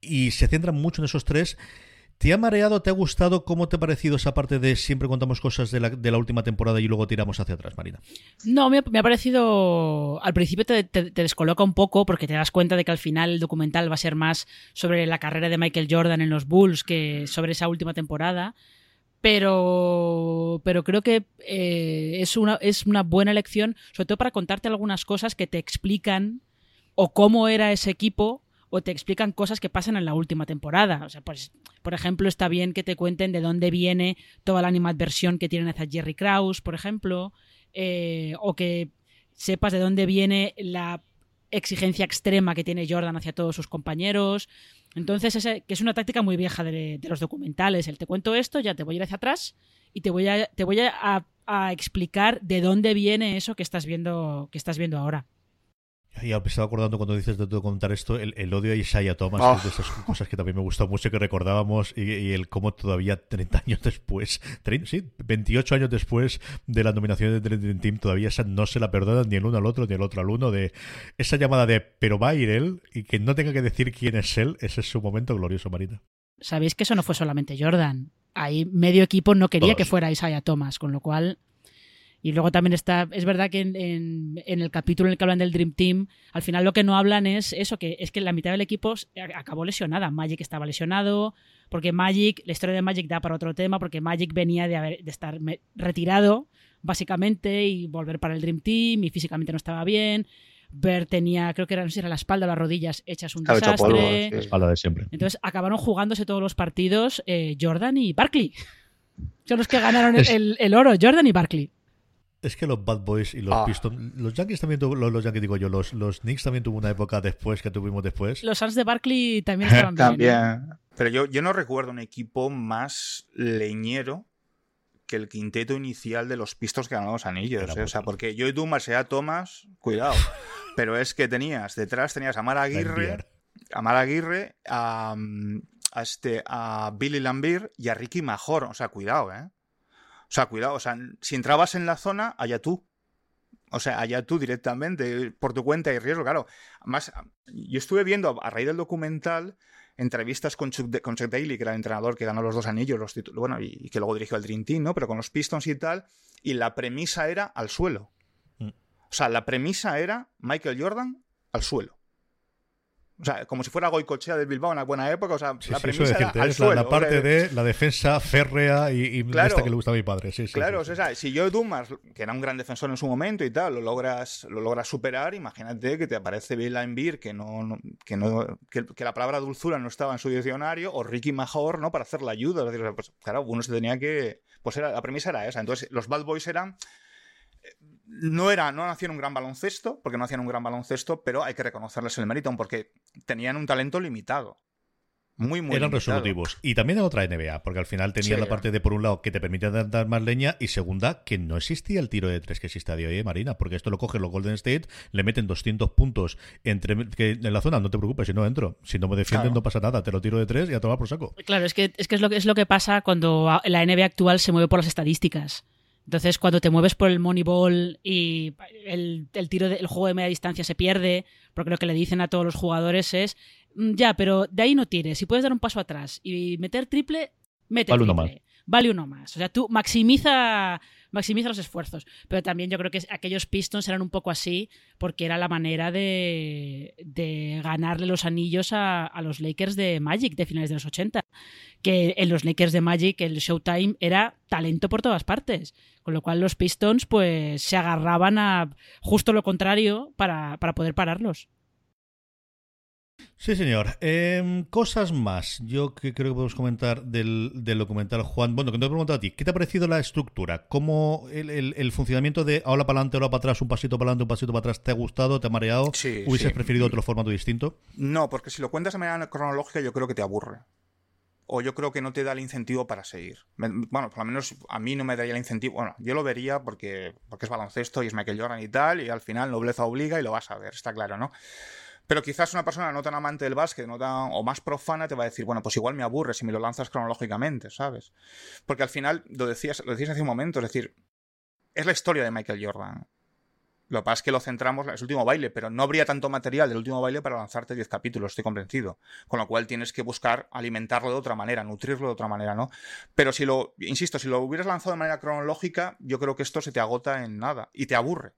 y se centran mucho en esos tres. ¿Te ha mareado? ¿Te ha gustado? ¿Cómo te ha parecido esa parte de siempre contamos cosas de la, última temporada y luego tiramos hacia atrás, Marina? No, me ha, parecido. Al principio te, descoloca un poco porque te das cuenta de que al final el documental va a ser más sobre la carrera de Michael Jordan en los Bulls que sobre esa última temporada pero, pero creo que eh, es, una, es una buena elección, sobre todo para contarte algunas cosas que te explican o cómo era ese equipo o te explican cosas que pasan en la última temporada. O sea, pues, por ejemplo, está bien que te cuenten de dónde viene toda la animadversión que tienen hacia Jerry Krause, por ejemplo, eh, o que sepas de dónde viene la exigencia extrema que tiene Jordan hacia todos sus compañeros. Entonces, ese, que es una táctica muy vieja de, los documentales. El te cuento esto, ya te voy a ir hacia atrás y te voy a, te voy a, a explicar de dónde viene eso que estás viendo, que estás viendo ahora. Ya me estaba acordando cuando dices de todo contar esto, el, el odio a Isaiah Thomas, oh. de esas cosas que también me gustó mucho, que recordábamos, y, y el cómo todavía 30 años después, 30, sí, 28 años después de la nominación de Dream Team, todavía esa no se la perdonan ni el uno al otro, ni el otro al uno, de esa llamada de, pero va a ir él, y que no tenga que decir quién es él, ese es su momento glorioso, Marina. Sabéis que eso no fue solamente Jordan. Ahí medio equipo no quería Todos. que fuera Isaiah Thomas, con lo cual y luego también está, es verdad que en, en, en, el capítulo en el que hablan del Dream Team, al final lo que no hablan es eso, que es que la mitad del equipo acabó lesionada. Magic estaba lesionado, porque Magic, la historia de Magic da para otro tema, porque Magic venía de, haber, de estar retirado, básicamente, y volver para el Dream Team, y físicamente no estaba bien. Bert tenía, creo que era, no sé si era la espalda o las rodillas hechas un desastre. Polvo, sí. La espalda de siempre. Entonces acabaron jugándose todos los partidos eh, Jordan y Barkley. *laughs* Son los que ganaron el, el oro, Jordan y Barkley. Es que los Bad Boys y los ah. Pistons, los Yankees también tuvo, los, los Yankees digo yo, los, los Knicks también tuvo una época después que tuvimos después. Los Suns de Barkley también *laughs* estaban también. bien. ¿eh? Pero yo, yo no recuerdo un equipo más leñero que el quinteto inicial de los Pistons que ganaron los anillos. ¿eh? O sea, porque yo y tú, Marcea Thomas, cuidado. *laughs* pero es que tenías, detrás tenías a Mara Aguirre, a Mara Aguirre, a, a, este, a Billy Lambir y a Ricky Major. O sea, cuidado, ¿eh? O sea, cuidado. O sea, si entrabas en la zona, allá tú. O sea, allá tú directamente, por tu cuenta y riesgo, claro. Más, yo estuve viendo a raíz del documental entrevistas con Chuck, con Chuck Daly, que era el entrenador que ganó los dos anillos, los bueno, y, que luego dirigió el Dream Team, ¿no? Pero con los Pistons y tal, y la premisa era al suelo. Mm. O sea, la premisa era Michael Jordan al suelo. O sea, como si fuera Goicochea del Bilbao en la buena época. O sea, la premisa era al suelo, la, parte de la defensa férrea y, esta que le gusta a mi padre. Sí, claro, o sea, si yo Dumas, que era un gran defensor en su momento y tal, lo logras, lo logras superar, imagínate que te aparece Bill Beer, que no, que no, que, la palabra dulzura no estaba en su diccionario, o Ricky Major, ¿no? Para hacer la ayuda. pues, claro, uno se tenía que. Pues era, la premisa era esa. Entonces, los Bad Boys eran no era, no hacían un gran baloncesto, porque no hacían un gran baloncesto, pero hay que reconocerles el mérito, porque tenían un talento limitado. Muy, muy Eran resolutivos. Y también en otra NBA, porque al final tenían la parte de, por un lado, que te permitía dar más leña, y segunda, que no existía el tiro de tres que existe a día de hoy, Marina, porque esto lo cogen los Golden State, le meten 200 puntos entre que en la zona, no te preocupes, si no entro. Si no me defienden, no pasa nada, te lo tiro de tres y a tomar por saco. Claro, es que es, que es, lo, que es lo que pasa cuando la NBA actual se mueve por las estadísticas. Entonces, cuando te mueves por el Moneyball y el, tiro del juego de media distancia se pierde, porque lo que le dicen a todos los jugadores es, mm, ya, pero de ahí no tires. Si puedes dar un paso atrás y meter triple, mete vale triple. Uno más. Vale uno más. O sea, tú maximiza maximiza los esfuerzos. Pero también yo creo que aquellos Pistons eran un poco así porque era la manera de, de ganarle los anillos a, a, los Lakers de Magic de finales de los 80. Que en los Lakers de Magic el Showtime era talento por todas partes. Con lo cual los Pistons pues se agarraban a justo lo contrario para, para poder pararlos. Sí, señor. Em, cosas más. Yo que creo que podemos comentar del, documental Juan. Bueno, que te he preguntado a ti. ¿Qué te ha parecido la estructura? ¿Cómo el, funcionamiento de ahora para adelante, ahora para atrás, un pasito para adelante, un pasito para atrás, te ha gustado, te ha mareado? Sí, ¿Hubieses preferido otro formato distinto? No, porque si lo cuentas de manera cronológica, yo creo que te aburre. O yo creo que no te da el incentivo para seguir. Bueno, por lo menos a mí no me daría el incentivo. Bueno, yo lo vería porque, porque es baloncesto y es Michael Jordan y tal, y al final nobleza obliga y lo vas a ver, está claro, ¿no? Pero quizás una persona no tan amante del básquet o más profana te va a decir, bueno, pues igual me aburre si me lo lanzas cronológicamente, ¿sabes? Porque al final, lo decías, lo decías hace un momento, es decir, es la historia de Michael Jordan. Lo que pasa es que lo centramos en el último baile, pero no habría tanto material del último baile para lanzarte 10 capítulos, estoy convencido. Con lo cual tienes que buscar alimentarlo de otra manera, nutrirlo de otra manera, ¿no? Pero si lo, insisto, si lo hubieras lanzado de manera cronológica, yo creo que esto se te agota en nada y te aburre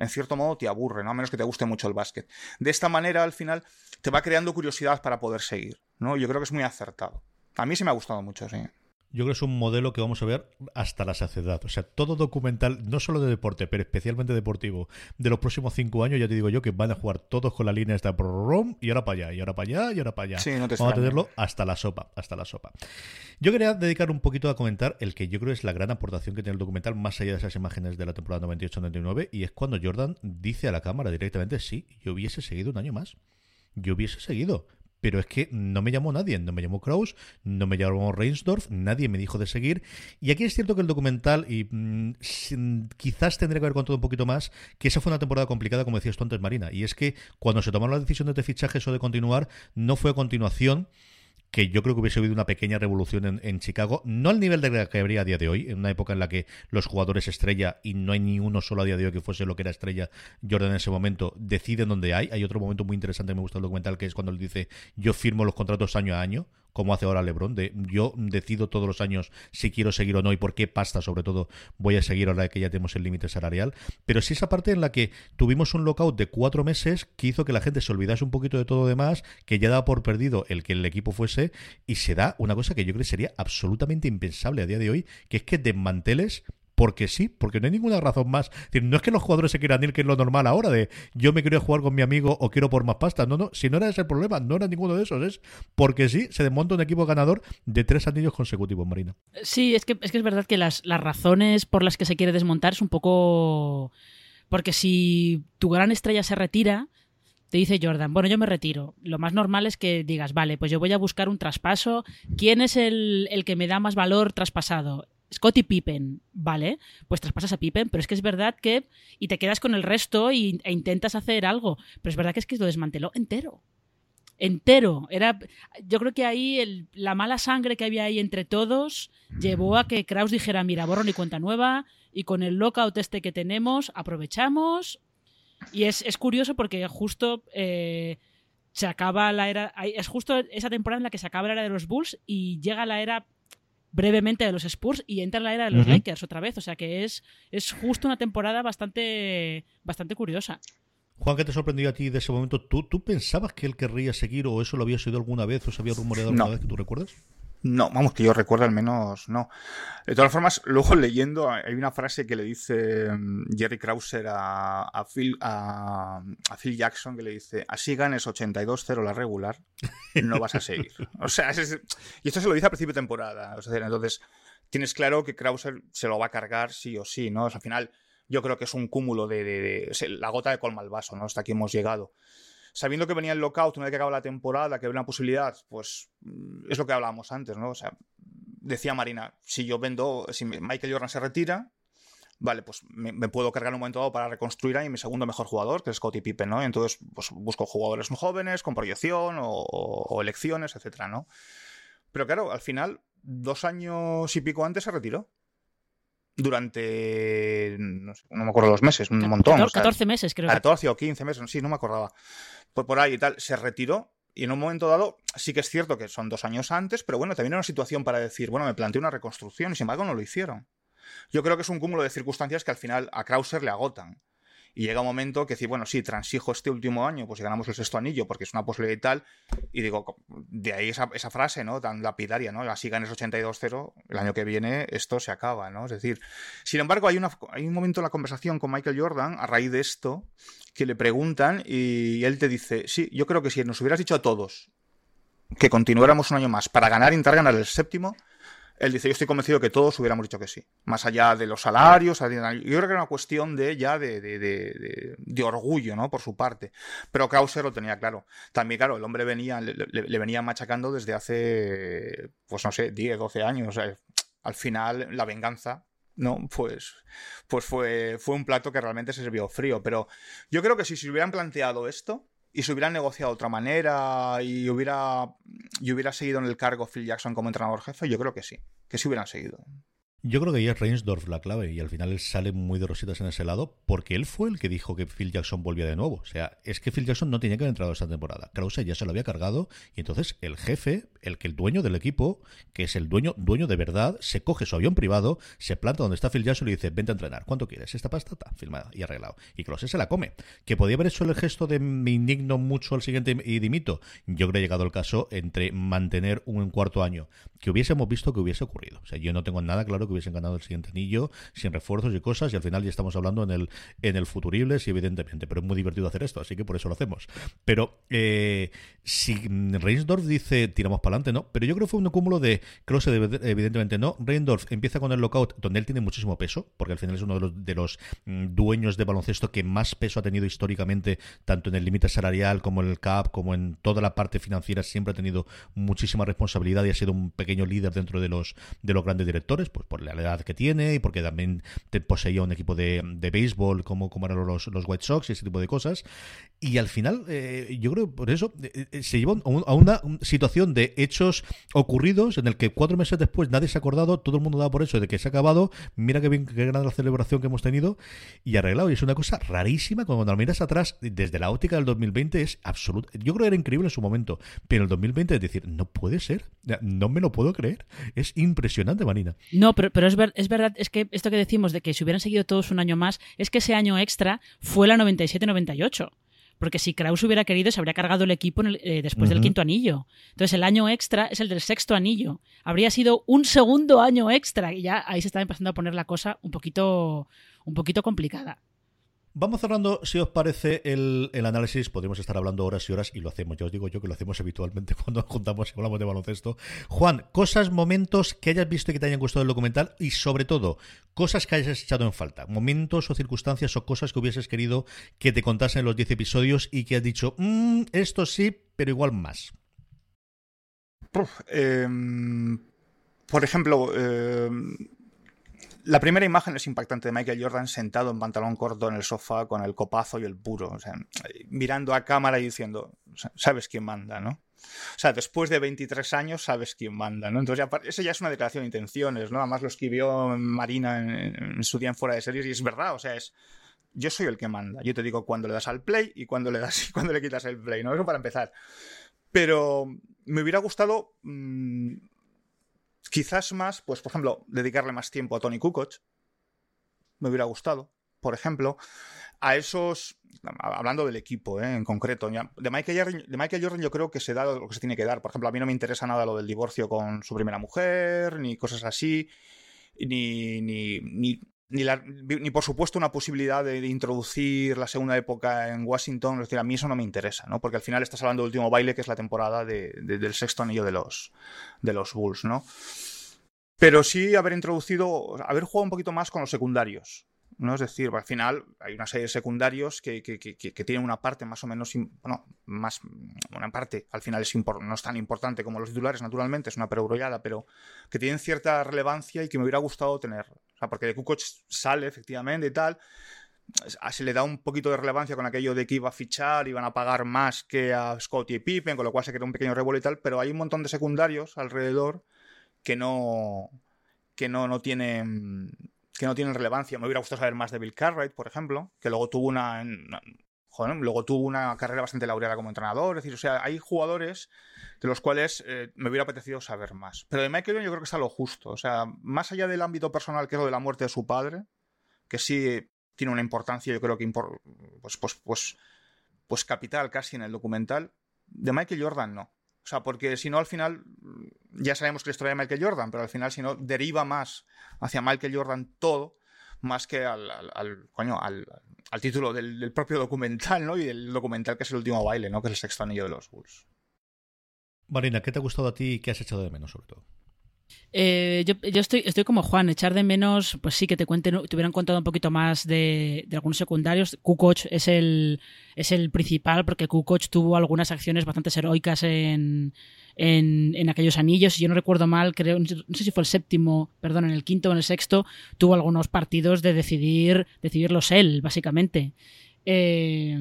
en cierto modo te aburre, ¿no? A menos que te guste mucho el básquet. De esta manera, al final, te va creando curiosidad para poder seguir, ¿no? Yo creo que es muy acertado. A mí sí me ha gustado mucho, sí. Yo creo que es un modelo que vamos a ver hasta la saciedad. O sea, todo documental, no solo de deporte, pero especialmente deportivo, de los próximos cinco años, ya te digo yo que van a jugar todos con la línea esta y ahora para allá, y ahora para allá, y ahora para allá. Sí, no te vamos a tenerlo hasta la sopa, hasta la sopa. Yo quería dedicar un poquito a comentar el que yo creo es la gran aportación que tiene el documental, más allá de esas imágenes de la temporada 98-99, y es cuando Jordan dice a la cámara directamente, sí, yo hubiese seguido un año más. Yo hubiese seguido pero es que no me llamó nadie, no me llamó Kraus, no me llamó Reinsdorf, nadie me dijo de seguir. Y aquí es cierto que el documental, y mm, quizás tendría que haber contado un poquito más, que esa fue una temporada complicada, como decías tú antes, Marina. Y es que cuando se tomaron las decisiones de fichajes o de continuar, no fue a continuación que yo creo que hubiese habido una pequeña revolución en, Chicago, no al nivel de la que habría a día de hoy, en una época en la que los jugadores estrella, y no hay ni uno solo a día de hoy que fuese lo que era estrella Jordan en ese momento, deciden dónde hay. Hay otro momento muy interesante, me gusta el documental, que es cuando él dice, yo firmo los contratos año a año, como hace ahora LeBron, de yo decido todos los años si quiero seguir o no y por qué pasta, sobre todo, voy a seguir ahora que ya tenemos el límite salarial. Pero sí esa parte en la que tuvimos un lockout de cuatro meses que hizo que la gente se olvidase un poquito de todo demás, que ya daba por perdido el que el equipo fuese, y se da una cosa que yo creo que sería absolutamente impensable a día de hoy, que es que desmanteles porque sí, porque no hay ninguna razón más. no es que los jugadores se quieran ir, que es lo normal ahora, de yo me quiero jugar con mi amigo o quiero por más pasta. No, no, si no era ese el problema, no era ninguno de esos, es porque sí, se desmonta un equipo ganador de tres anillos consecutivos, Marina. Sí, es que es, que es verdad que las, las razones por las que se quiere desmontar es un poco... Porque si tu gran estrella se retira, te dice Jordan, bueno, yo me retiro. Lo más normal es que digas, vale, pues yo voy a buscar un traspaso. ¿Quién es el, el, que me da más valor traspasado? Scotty Pippen, vale, pues traspasas a Pippen, pero es que es verdad que y te quedas con el resto y, e intentas hacer algo, pero es verdad que es que lo desmanteló entero. Entero. Era, yo creo que ahí la mala sangre que había ahí entre todos llevó a que Kraus dijera, mira, borro ni cuenta nueva y con el lockout este que tenemos aprovechamos. Y es, es curioso porque justo eh, se acaba la era, es justo esa temporada en la que se acaba la era de los Bulls y llega la era brevemente de los Spurs y entra la era de los. Lakers otra vez. O sea que es, es justo una temporada bastante, bastante curiosa. Juan, ¿qué te sorprendió a ti de ese momento? ¿Tú, ¿Tú pensabas que él querría seguir o eso lo habías oído alguna vez o se había rumoreado alguna No. vez que tú recuerdas? No, vamos, que yo recuerdo al menos no. De todas formas, luego leyendo, hay una frase que le dice mm, Jerry Krauser a, a Phil, a, a Phil Jackson, que le dice, así ganes 82-0 la regular, no vas a seguir. *laughs* O sea, es- y esto se lo dice a principio de temporada. O sea, entonces, tienes claro que Krauser se lo va a cargar sí o sí, ¿no? O sea, al final, yo creo que es un cúmulo de, de- de- es la gota de colma al vaso, ¿no? Hasta aquí hemos llegado sabiendo que venía el lockout una vez que acaba la temporada, que había una posibilidad, pues mm, es lo que hablábamos antes, ¿no? O sea, decía Marina, si yo vendo, si Michael Jordan se retira, vale, pues me, puedo cargar un momento dado para reconstruir a mi segundo mejor jugador, que es Scottie Pippen, ¿no? Y entonces, pues busco jugadores jóvenes, con proyección o- o elecciones, etcétera, ¿no? Pero claro, al final, dos años y pico antes se retiró. Durante, no, sé, no me acuerdo los meses, un montón. Cator- o sea, 14 meses, creo. que- 14 o 15 meses, sí, no me acordaba. Pues por ahí y tal, se retiró y en un momento dado sí que es cierto que son dos años antes, pero bueno, también era una situación para decir, bueno, me planteé una reconstrucción y sin embargo no lo hicieron. Yo creo que es un cúmulo de circunstancias que al final a Krauser le agotan. Y llega un momento que decir, bueno, sí, transijo este último año, pues si ganamos el sexto anillo, porque es una posibilidad y tal. Y digo, de ahí esa, esa frase, ¿no? Tan lapidaria, ¿no? Así ganes 82-0, el año que viene esto se acaba, ¿no? Es decir, sin embargo, hay, una, hay un momento en la conversación con Michael Jordan, a raíz de esto, que le preguntan y él te dice, sí, yo creo que si nos hubieras dicho a todos que continuáramos un año más para ganar, intentar ganar el séptimo, él dice, yo estoy convencido que todos hubiéramos dicho que sí. Más allá de los salarios, yo creo que era una cuestión de ya de, de, de- orgullo, ¿no? Por su parte. Pero Krauser lo tenía claro. También, claro, el hombre venía, le, le- venía machacando desde hace, pues no sé, 10, 12 años. Al final, la venganza, ¿no? Pues, pues fue, fue un plato que realmente se sirvió frío. Pero yo creo que si se hubieran planteado esto y se hubieran negociado de otra manera y hubiera, y hubiera seguido en el cargo Phil Jackson como entrenador jefe, yo creo que sí, que sí hubieran seguido. Yo creo que ahí es Reinsdorf la clave y al final él sale muy de rositas en ese lado porque él fue el que dijo que Phil Jackson volvía de nuevo. O sea, es que Phil Jackson no tenía que haber entrado esta temporada. Krause ya se lo había cargado y entonces el jefe, el que el dueño del equipo, que es el dueño, dueño de verdad, se coge su avión privado, se planta donde está Phil Jackson y le dice, vente a entrenar. ¿Cuánto quieres? Esta pasta está filmada y arreglado. Y Krause se la come. Que podía haber hecho el gesto de me indigno mucho al siguiente y dimito. Yo creo que ha llegado el caso entre mantener un cuarto año que hubiésemos visto que hubiese ocurrido. O sea, yo no tengo nada claro que hubiesen ganado el siguiente anillo sin refuerzos y cosas y al final ya estamos hablando en el en el futuribles y evidentemente, pero es muy divertido hacer esto, así que por eso lo hacemos. Pero eh, si Reinsdorf dice tiramos para adelante, no, pero yo creo que fue un cúmulo de Krause evidentemente no. Reinsdorf empieza con el lockout donde él tiene muchísimo peso, porque al final es uno de los de los mm, dueños de baloncesto que más peso ha tenido históricamente tanto en el límite salarial como en el cap, como en toda la parte financiera, siempre ha tenido muchísima responsabilidad y ha sido un pequeño líder dentro de los de los grandes directores, pues por la edad que tiene y porque también te poseía un equipo de, de béisbol como, como eran los, los White Sox y ese tipo de cosas. Y al final, eh, yo creo por eso eh, eh, se lleva a, un- a una situación de hechos ocurridos en el que cuatro meses después nadie se ha acordado, todo el mundo da por eso de que se ha acabado, mira qué bien, qué gran la celebración que hemos tenido y arreglado. Y es una cosa rarísima cuando lo miras atrás, desde la óptica del 2020 es absoluto. Yo creo que era increíble en su momento, pero el 2020 es decir, no puede ser, no me lo puedo creer. Es impresionante, Marina. No, pero, pero es, ver- es verdad, es que esto que decimos de que si hubieran seguido todos un año más, es que ese año extra fue la 97-98. Porque si Kraus hubiera querido, se habría cargado el equipo en el- eh, después del quinto anillo. Entonces el año extra es el del sexto anillo. Habría sido un segundo año extra. Y ya ahí se está empezando a poner la cosa un poquito, un poquito complicada. Vamos cerrando, si os parece, el, el análisis. Podríamos estar hablando horas y horas y lo hacemos. Ya os digo yo que lo hacemos habitualmente *laughs* cuando juntamos y hablamos de baloncesto. Juan, cosas, momentos que hayas visto y que te hayan gustado del documental y sobre todo, cosas que hayas echado en falta. Momentos o circunstancias o cosas que hubieses querido que te contasen en los 10 episodios y que has dicho, "Mm, esto sí, pero igual más. Em, por ejemplo, em, la primera imagen es impactante de Michael Jordan sentado en pantalón corto en el sofá con el copazo y el puro, o sea, mirando a cámara y diciendo, sabes quién manda, ¿no? O sea, después de 23 años sabes quién manda, ¿no? Entonces, ya, eso ya es una declaración de intenciones, ¿no? Además lo escribió Marina en, su día en Fuera de Series y es verdad, o sea, es yo soy el que manda. Yo te digo cuándo le das al play y cuándo le das y *laughs* cuándo le quitas el play, ¿no? Eso para empezar. Pero me hubiera gustado mmm, quizás más, pues por ejemplo, dedicarle más tiempo a Tony Kukoc. Me hubiera gustado, por ejemplo, a esos, hablando del equipo ¿eh? en concreto, de Michael, Jordan, de Michael Jordan yo creo que se da lo que se tiene que dar. Por ejemplo, a mí no me interesa nada lo del divorcio con su primera mujer, ni cosas así, ni, ni, ni ni, por supuesto una posibilidad de, introducir la segunda época en Washington. Es decir, a mí eso no me interesa, ¿no? Porque al final estás hablando del último baile, que es la temporada de, del sexto anillo de los, de los Bulls, ¿no? Pero sí haber introducido, haber jugado un poquito más con los secundarios. ¿No? Es decir, al final hay una serie de secundarios que, que, que, que tienen una parte más o menos, bueno, más, una parte al final es no es tan importante como los titulares, naturalmente, es una perogrullada, pero que tienen cierta relevancia y que me hubiera gustado tener. O sea, porque de Kukoc sale efectivamente y tal, se le da un poquito de relevancia con aquello de que iba a fichar, iban a pagar más que a Scotty y Pippen, con lo cual se crea un pequeño revuelo y tal, pero hay un montón de secundarios alrededor que no que no, no tienen que no tienen relevancia. Me hubiera gustado saber más de Bill Cartwright, por ejemplo, que luego tuvo una, joder, luego tuvo una carrera bastante laureada como entrenador. Es decir, o sea, hay jugadores de los cuales eh, me hubiera apetecido saber más. Pero de Michael yo creo que está lo justo. O sea, más allá del ámbito personal que es lo de la muerte de su padre, que sí tiene una importancia, yo creo que pues, pues, pues, pues capital casi en el documental, de Michael Jordan no. Sea, porque si no, al final, ya sabemos que la historia de Michael Jordan, pero al final, si no, deriva más hacia Michael Jordan todo, más que al, coño, al título del, del, propio documental, ¿no? Y del documental que es el último baile, ¿no? Que es el sexto anillo de los Bulls. Marina, ¿qué te ha gustado a ti y qué has echado de menos, sobre todo? Eh, yo, estoy, estoy como Juan, echar de menos, pues sí, que te cuenten, te hubieran contado un poquito más de, de algunos secundarios. Kukoc es el, es el principal, porque Kukoc tuvo algunas acciones bastante heroicas en, en, en, aquellos anillos. Si yo no recuerdo mal, creo, no sé si fue el séptimo, perdón, en el quinto o en el sexto, tuvo algunos partidos de decidir, decidirlos él, básicamente. Eh,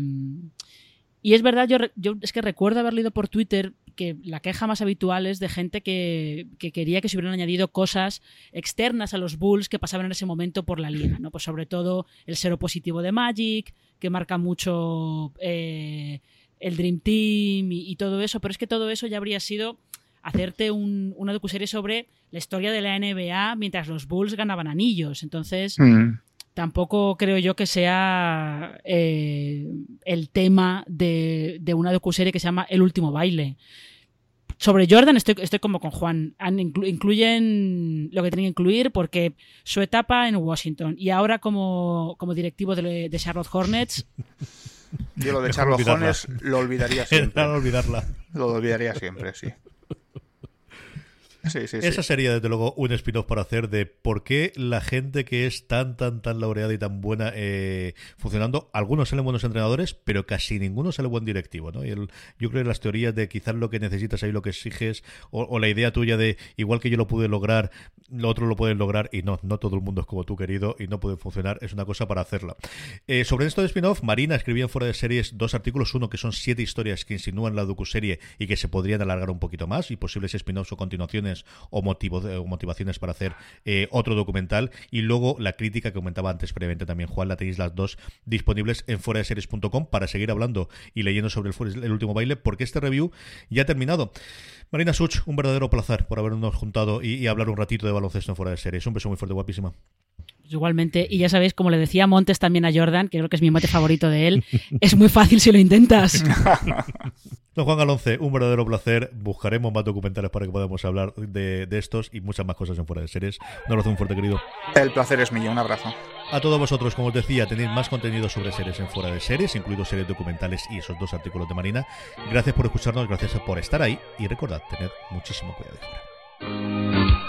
y es verdad, yo, yo es que recuerdo haber leído por Twitter que la queja más habitual es de gente que, que, quería que se hubieran añadido cosas externas a los Bulls que pasaban en ese momento por la liga, ¿no? Pues sobre todo el cero positivo de Magic, que marca mucho eh, el Dream Team y, y, todo eso, pero es que todo eso ya habría sido hacerte un, una docuserie sobre la historia de la NBA mientras los Bulls ganaban anillos. Entonces, mm tampoco creo yo que sea eh, el tema de, de una docuserie que se llama El último baile. Sobre Jordan estoy, estoy como con Juan. Inclu incluyen lo que tienen que incluir porque su etapa en Washington y ahora como, como directivo de, de Charlotte Hornets. Yo lo de Charlotte Hornets lo olvidaría *laughs* siempre. olvidarla. Lo olvidaría siempre, sí. Sí, sí, Esa sería, desde luego, un spin-off para hacer de por qué la gente que es tan, tan, tan laureada y tan buena eh, funcionando, algunos salen buenos entrenadores, pero casi ninguno sale buen directivo, ¿no? Y el, yo creo que las teorías de quizás lo que necesitas ahí, lo que exiges, o, o, la idea tuya de igual que yo lo pude lograr, lo otro lo pueden lograr, y no, no todo el mundo es como tú, querido, y no puede funcionar, es una cosa para hacerla. Eh, sobre esto de spin-off, Marina escribía en Fuera de Series dos artículos, uno que son siete historias que insinúan la docuserie y que se podrían alargar un poquito más, y posibles spin-offs o continuaciones o, motivo, o motivaciones para hacer eh, otro documental. Y luego la crítica que comentaba antes previamente también, Juan, la tenéis las dos disponibles en foradeseries.com para seguir hablando y leyendo sobre el, el, último baile, porque este review ya ha terminado. Marina Such, un verdadero placer por habernos juntado y, y hablar un ratito de baloncesto en Fuera de Series. Un beso muy fuerte, guapísima. Igualmente, y ya sabéis, como le decía Montes también a Jordan, que creo que es mi mate favorito de él, *laughs* es muy fácil si lo intentas. *laughs* Don Juan Galonce, un verdadero placer. Buscaremos más documentales para que podamos hablar de, de, estos y muchas más cosas en fuera de series. Un abrazo muy fuerte, querido. El placer es mío, un abrazo. A todos vosotros, como os decía, tenéis más contenido sobre series en fuera de series, incluidos series documentales y esos dos artículos de Marina. Gracias por escucharnos, gracias por estar ahí y recordad, tened muchísimo cuidado fuera.